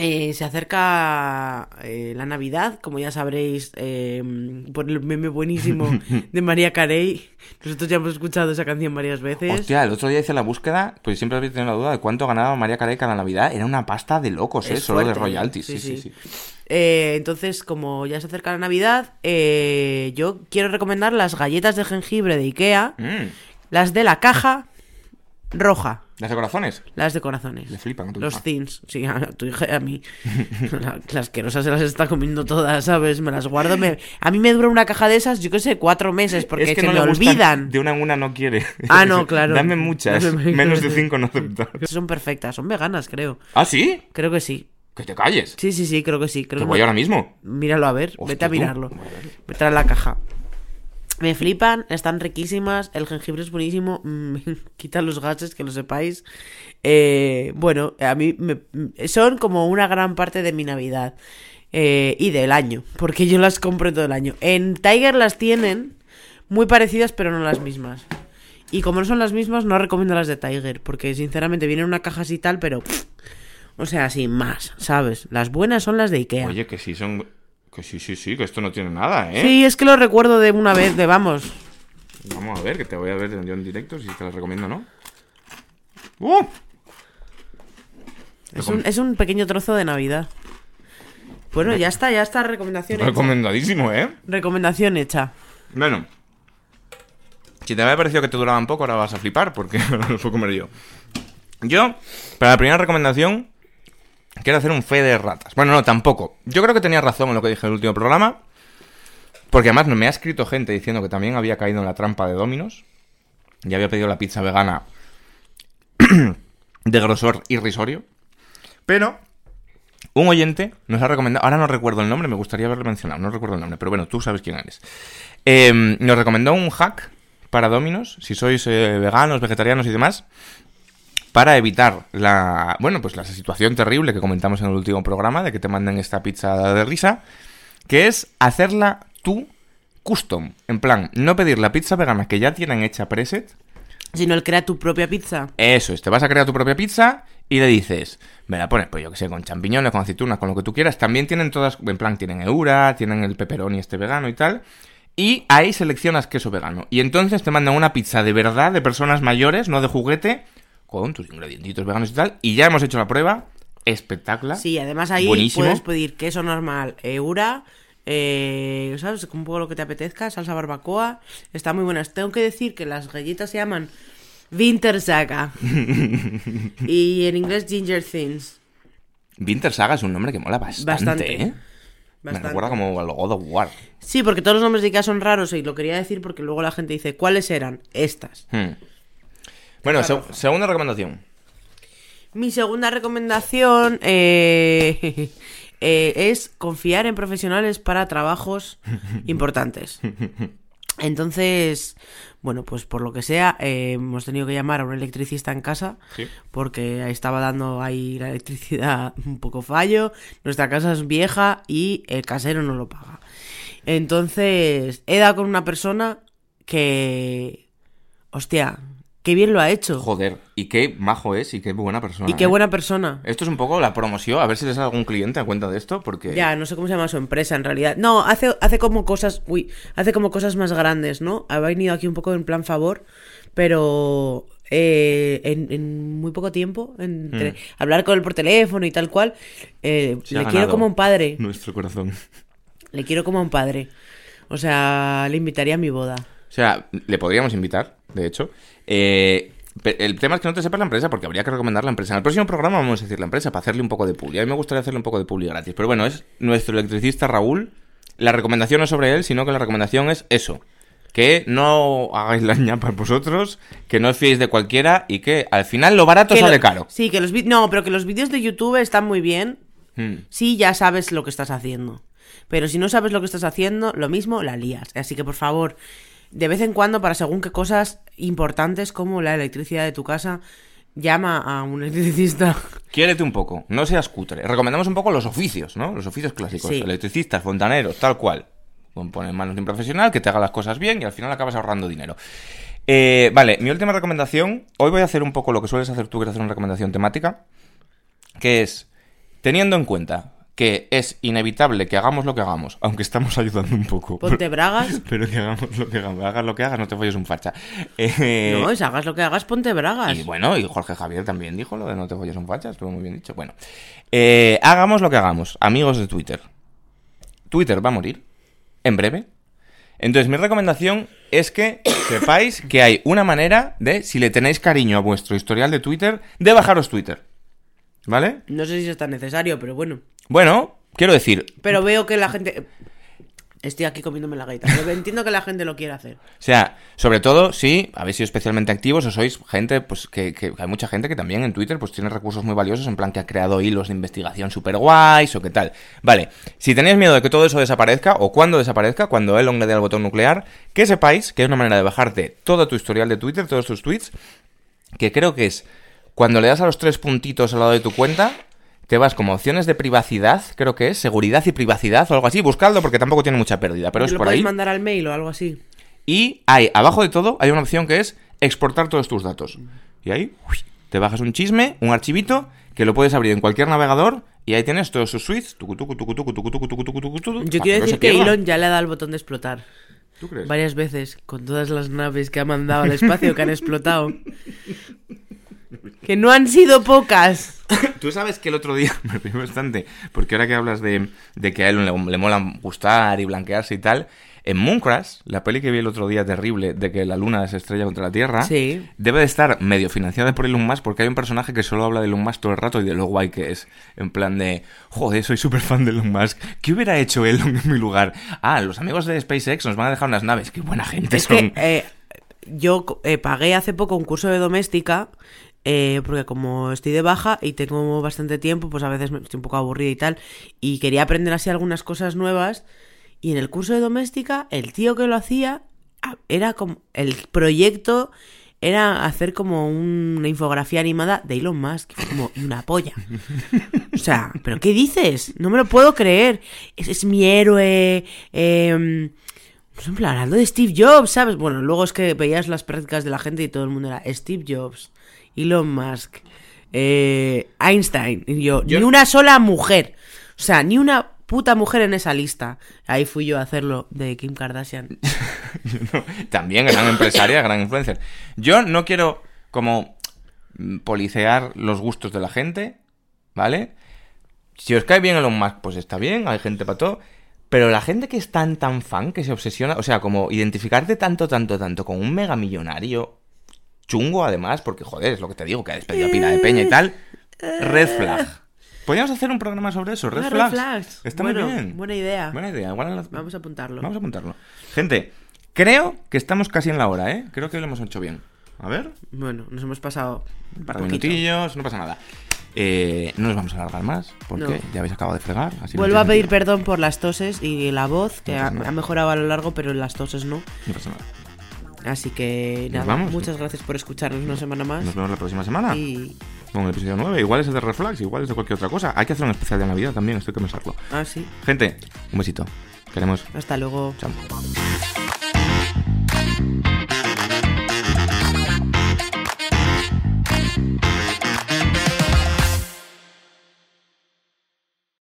eh, se acerca eh, la Navidad, como ya sabréis, eh, por el meme buenísimo de María Carey. Nosotros ya hemos escuchado esa canción varias veces. Hostia, el otro día hice la búsqueda, pues siempre habéis tenido la duda de cuánto ganaba María Carey cada Navidad. Era una pasta de locos, ¿eh? Es Solo de royalties. Sí, sí, sí. Eh, entonces, como ya se acerca la Navidad, eh, yo quiero recomendar las galletas de jengibre de Ikea, Mm, las de la caja roja. ¿Las de corazones? Las de corazones. Le flipan a tu Los hija. thins. Sí, a tu hija y a mí. La, la asquerosa se las está comiendo todas, ¿sabes? Me las guardo. me- A mí me dura una caja de esas, yo qué sé, cuatro meses, porque es que se no me olvidan. De una en una no quiere. Ah, no, claro. Dame muchas. Menos de cinco no aceptar. Son perfectas, son veganas, creo. ¿Ah, sí? Creo que sí. Que te calles. Sí, sí, sí, creo que sí. Creo Te que voy me- ahora mismo. Míralo a ver, Hostia, vete a mirarlo. Vete a la caja. Me flipan, están riquísimas, el jengibre es buenísimo, mm, quita los gases, que lo sepáis. Eh, bueno, a mí me- son como una gran parte de mi Navidad eh, y del año, porque yo las compro todo el año. En Tiger las tienen muy parecidas, pero no las mismas. Y como no son las mismas, no recomiendo las de Tiger, porque sinceramente vienen en una caja así tal, pero... o sea, sin más, ¿sabes? Las buenas son las de Ikea. Oye, que sí son. Que sí, sí, sí, que esto no tiene nada, ¿eh? Sí, es que lo recuerdo de una vez, de vamos. Vamos a ver, que te voy a ver yo en directo si te las recomiendo o no. ¡Uh! Es un, es un pequeño trozo de Navidad. Bueno, ya está, ya está, recomendación hecha. Recomendadísimo, ¿eh? Recomendación hecha. Bueno. Si te había parecido que te duraban poco, ahora vas a flipar, porque lo puedo comer yo. Yo, para la primera recomendación, quiero hacer un fe de ratas. Bueno, no, tampoco. Yo creo que tenía razón en lo que dije en el último programa. Porque además me ha escrito gente diciendo que también había caído en la trampa de Dominos. Y había pedido la pizza vegana de grosor irrisorio. Pero un oyente nos ha recomendado, ahora no recuerdo el nombre, me gustaría haberlo mencionado, no recuerdo el nombre, pero bueno, tú sabes quién eres. Eh, nos recomendó un hack para Dominos, si sois eh, veganos, vegetarianos y demás, para evitar la, bueno, pues la situación terrible que comentamos en el último programa de que te manden esta pizza de risa, que es hacerla tú custom, en plan, no pedir la pizza vegana que ya tienen hecha preset, Si no, el crea tu propia pizza. eso es, te vas a crear tu propia pizza y le dices, me la pones, pues yo que sé, con champiñones, con aceitunas, con lo que tú quieras. También tienen todas, en plan, tienen eura, tienen el pepperoni este vegano y tal. Y ahí seleccionas queso vegano. Y entonces te mandan una pizza de verdad, de personas mayores, no de juguete, con tus ingredientitos veganos y tal. Y ya hemos hecho la prueba. Espectacular. Sí, además ahí Buenísimo. puedes pedir queso normal, eura, eh, ¿sabes? Un poco lo que te apetezca, salsa barbacoa. Está muy buenas. Tengo que decir que las galletas se llaman Winter Saga. y en inglés Ginger Thins. Winter Saga es un nombre que mola bastante, Bastante. ¿eh? Me Bastante. recuerda como al God of War. Sí, porque todos los nombres de Ikea son raros y lo quería decir porque luego la gente dice, ¿cuáles eran? Estas. Hmm. Bueno, seg- segunda recomendación. Mi segunda recomendación eh, eh, es confiar en profesionales para trabajos importantes. Entonces, bueno, pues por lo que sea, eh, hemos tenido que llamar a un electricista en casa Sí. porque estaba dando ahí la electricidad un poco fallo. Nuestra casa es vieja y el casero no lo paga. Entonces, he dado con una persona que. Hostia, qué bien lo ha hecho. Joder, y qué majo es y qué buena persona. y qué ¿eh? buena persona. Esto es un poco la promoción, a ver si les da algún cliente a cuenta de esto, porque... Ya, no sé cómo se llama su empresa en realidad. No, hace, hace como cosas. Uy, hace como cosas más grandes, ¿no? Ha venido aquí un poco en plan favor, pero. eh, en, en muy poco tiempo, entre hablar con él por teléfono y tal cual, eh, le quiero como un padre. Nuestro corazón. Le quiero como un padre. O sea, le invitaría a mi boda. O sea, le podríamos invitar, de hecho. Eh, el tema es que no te sepas la empresa porque habría que recomendar la empresa. En el próximo programa vamos a decir la empresa para hacerle un poco de publi. A mí me gustaría hacerle un poco de publi gratis. Pero bueno, es nuestro electricista Raúl. La recomendación no es sobre él, sino que la recomendación es eso. Que no hagáis las ñapas vosotros, que no os fiéis de cualquiera y que al final lo barato Que sale lo- caro. Sí, que los No, pero que los vídeos de YouTube están muy bien. Hmm. Sí, ya sabes lo que estás haciendo. Pero si no sabes lo que estás haciendo, lo mismo la lías. Así que por favor, de vez en cuando, para según qué cosas importantes como la electricidad de tu casa, llama a un electricista. Quiérete un poco, no seas cutre. Recomendamos un poco los oficios, ¿no? Los oficios clásicos. Sí. Electricistas, fontaneros, tal cual. Pon pon en manos de un profesional que te haga las cosas bien y al final acabas ahorrando dinero. Eh, vale, mi última recomendación. Hoy voy a hacer un poco lo que sueles hacer tú, que es hacer una recomendación temática. Que es, teniendo en cuenta que es inevitable que hagamos lo que hagamos, aunque estamos ayudando un poco. Ponte bragas. Pero que hagamos lo que hagamos. Hagas lo que hagas, no te folles un facha. Eh, No, es hagas lo que hagas, ponte bragas. y bueno, y Jorge Javier también dijo lo de no te folles un facha, estuvo muy bien dicho. Bueno, eh, hagamos lo que hagamos, amigos de Twitter. Twitter va a morir, en breve. Entonces, mi recomendación es que sepáis que hay una manera de, si le tenéis cariño a vuestro historial de Twitter, de bajaros Twitter. ¿Vale? No sé si es tan necesario, pero bueno. Bueno, quiero decir, Pero veo que la gente... Estoy aquí comiéndome la gaita. Pero entiendo que la gente lo quiere hacer. O sea, sobre todo si habéis sido especialmente activos o sois gente, pues que, que hay mucha gente que también en Twitter pues tiene recursos muy valiosos, en plan que ha creado hilos de investigación super guays o qué tal. Vale, si tenéis miedo de que todo eso desaparezca o cuando desaparezca, cuando Elon le dé al botón nuclear, que sepáis que es una manera de bajarte todo tu historial de Twitter, todos tus tweets, que creo que es cuando le das a los tres puntitos al lado de tu cuenta, te vas como opciones de privacidad, creo que es, seguridad y privacidad o algo así. Buscadlo porque tampoco tiene mucha pérdida, pero es lo por ahí. mandar al mail o algo así. Y hay, abajo de todo, hay una opción que es exportar todos tus datos. Y ahí te bajas un chisme, un archivito, que lo puedes abrir en cualquier navegador y ahí tienes todos sus suites. Yo quiero decir que Elon ya le ha dado el botón de explotar. ¿Tú crees? Varias veces, con todas las naves que ha mandado al espacio que han explotado. que no han sido pocas. Tú sabes que el otro día me reí bastante, porque ahora que hablas de, de que a él le, le mola gustar y blanquearse y tal, en Mooncrash, la peli que vi el otro día terrible de que la luna se estrella contra la Tierra, Sí. debe de estar medio financiada por Elon Musk porque hay un personaje que solo habla de Elon Musk todo el rato y de lo guay que es. En plan de, joder, soy súper fan de Elon Musk. ¿Qué hubiera hecho Elon en mi lugar? Ah, los amigos de SpaceX nos van a dejar unas naves. Qué buena gente Es son. que eh, yo eh, pagué hace poco un curso de doméstica. Eh, porque como estoy de baja y tengo bastante tiempo, pues a veces estoy un poco aburrida y tal. Y quería aprender así algunas cosas nuevas. Y en el curso de doméstica, el tío que lo hacía a- era como. El proyecto era hacer como una infografía animada de Elon Musk. Como una polla. O sea, ¿pero qué dices? No me lo puedo creer. Es, es mi héroe. Eh, pues en plan, hablando de Steve Jobs, ¿sabes? Bueno, luego es que veías las prácticas de la gente y todo el mundo era Steve Jobs, Elon Musk, eh, Einstein. Y yo, Yo- ni una sola mujer. O sea, ni una puta mujer en esa lista. Ahí fui yo a hacerlo de Kim Kardashian. No, También gran empresaria, gran influencer. Yo no quiero como mm, policear los gustos de la gente, ¿vale? Si os cae bien Elon Musk, pues está bien, hay gente para todo. Pero la gente que es tan, tan fan, que se obsesiona, o sea, como identificarte tanto, tanto, tanto con un mega millonario chungo, además, porque joder, es lo que te digo, que ha despedido a Pina de Peña y tal. Red flag. Podríamos hacer un programa sobre eso, red Ah, flags. flags. Está Bueno, muy bien. Buena idea. Buena idea. igual en la- Vamos a apuntarlo. Vamos a apuntarlo. Gente, creo que estamos casi en la hora, ¿eh? Creo que lo hemos hecho bien. A ver, Bueno, nos hemos pasado un par de minutillos, no pasa nada. Eh, no nos vamos a alargar más, porque No. ya habéis acabado de fregar. Así Vuelvo a pedir perdón por las toses y la voz, que No ha, ha mejorado a lo largo, pero las toses no. No pasa nada. Así que nada, vamos. muchas gracias por escucharnos una semana más. Nos vemos la próxima semana Y. con el episodio 9. Igual es el de Reflex, igual es de cualquier otra cosa. Hay que hacer un especial de Navidad también, esto hay que pensarlo. Ah, sí. Gente, un besito. Queremos. Hasta luego. Chao.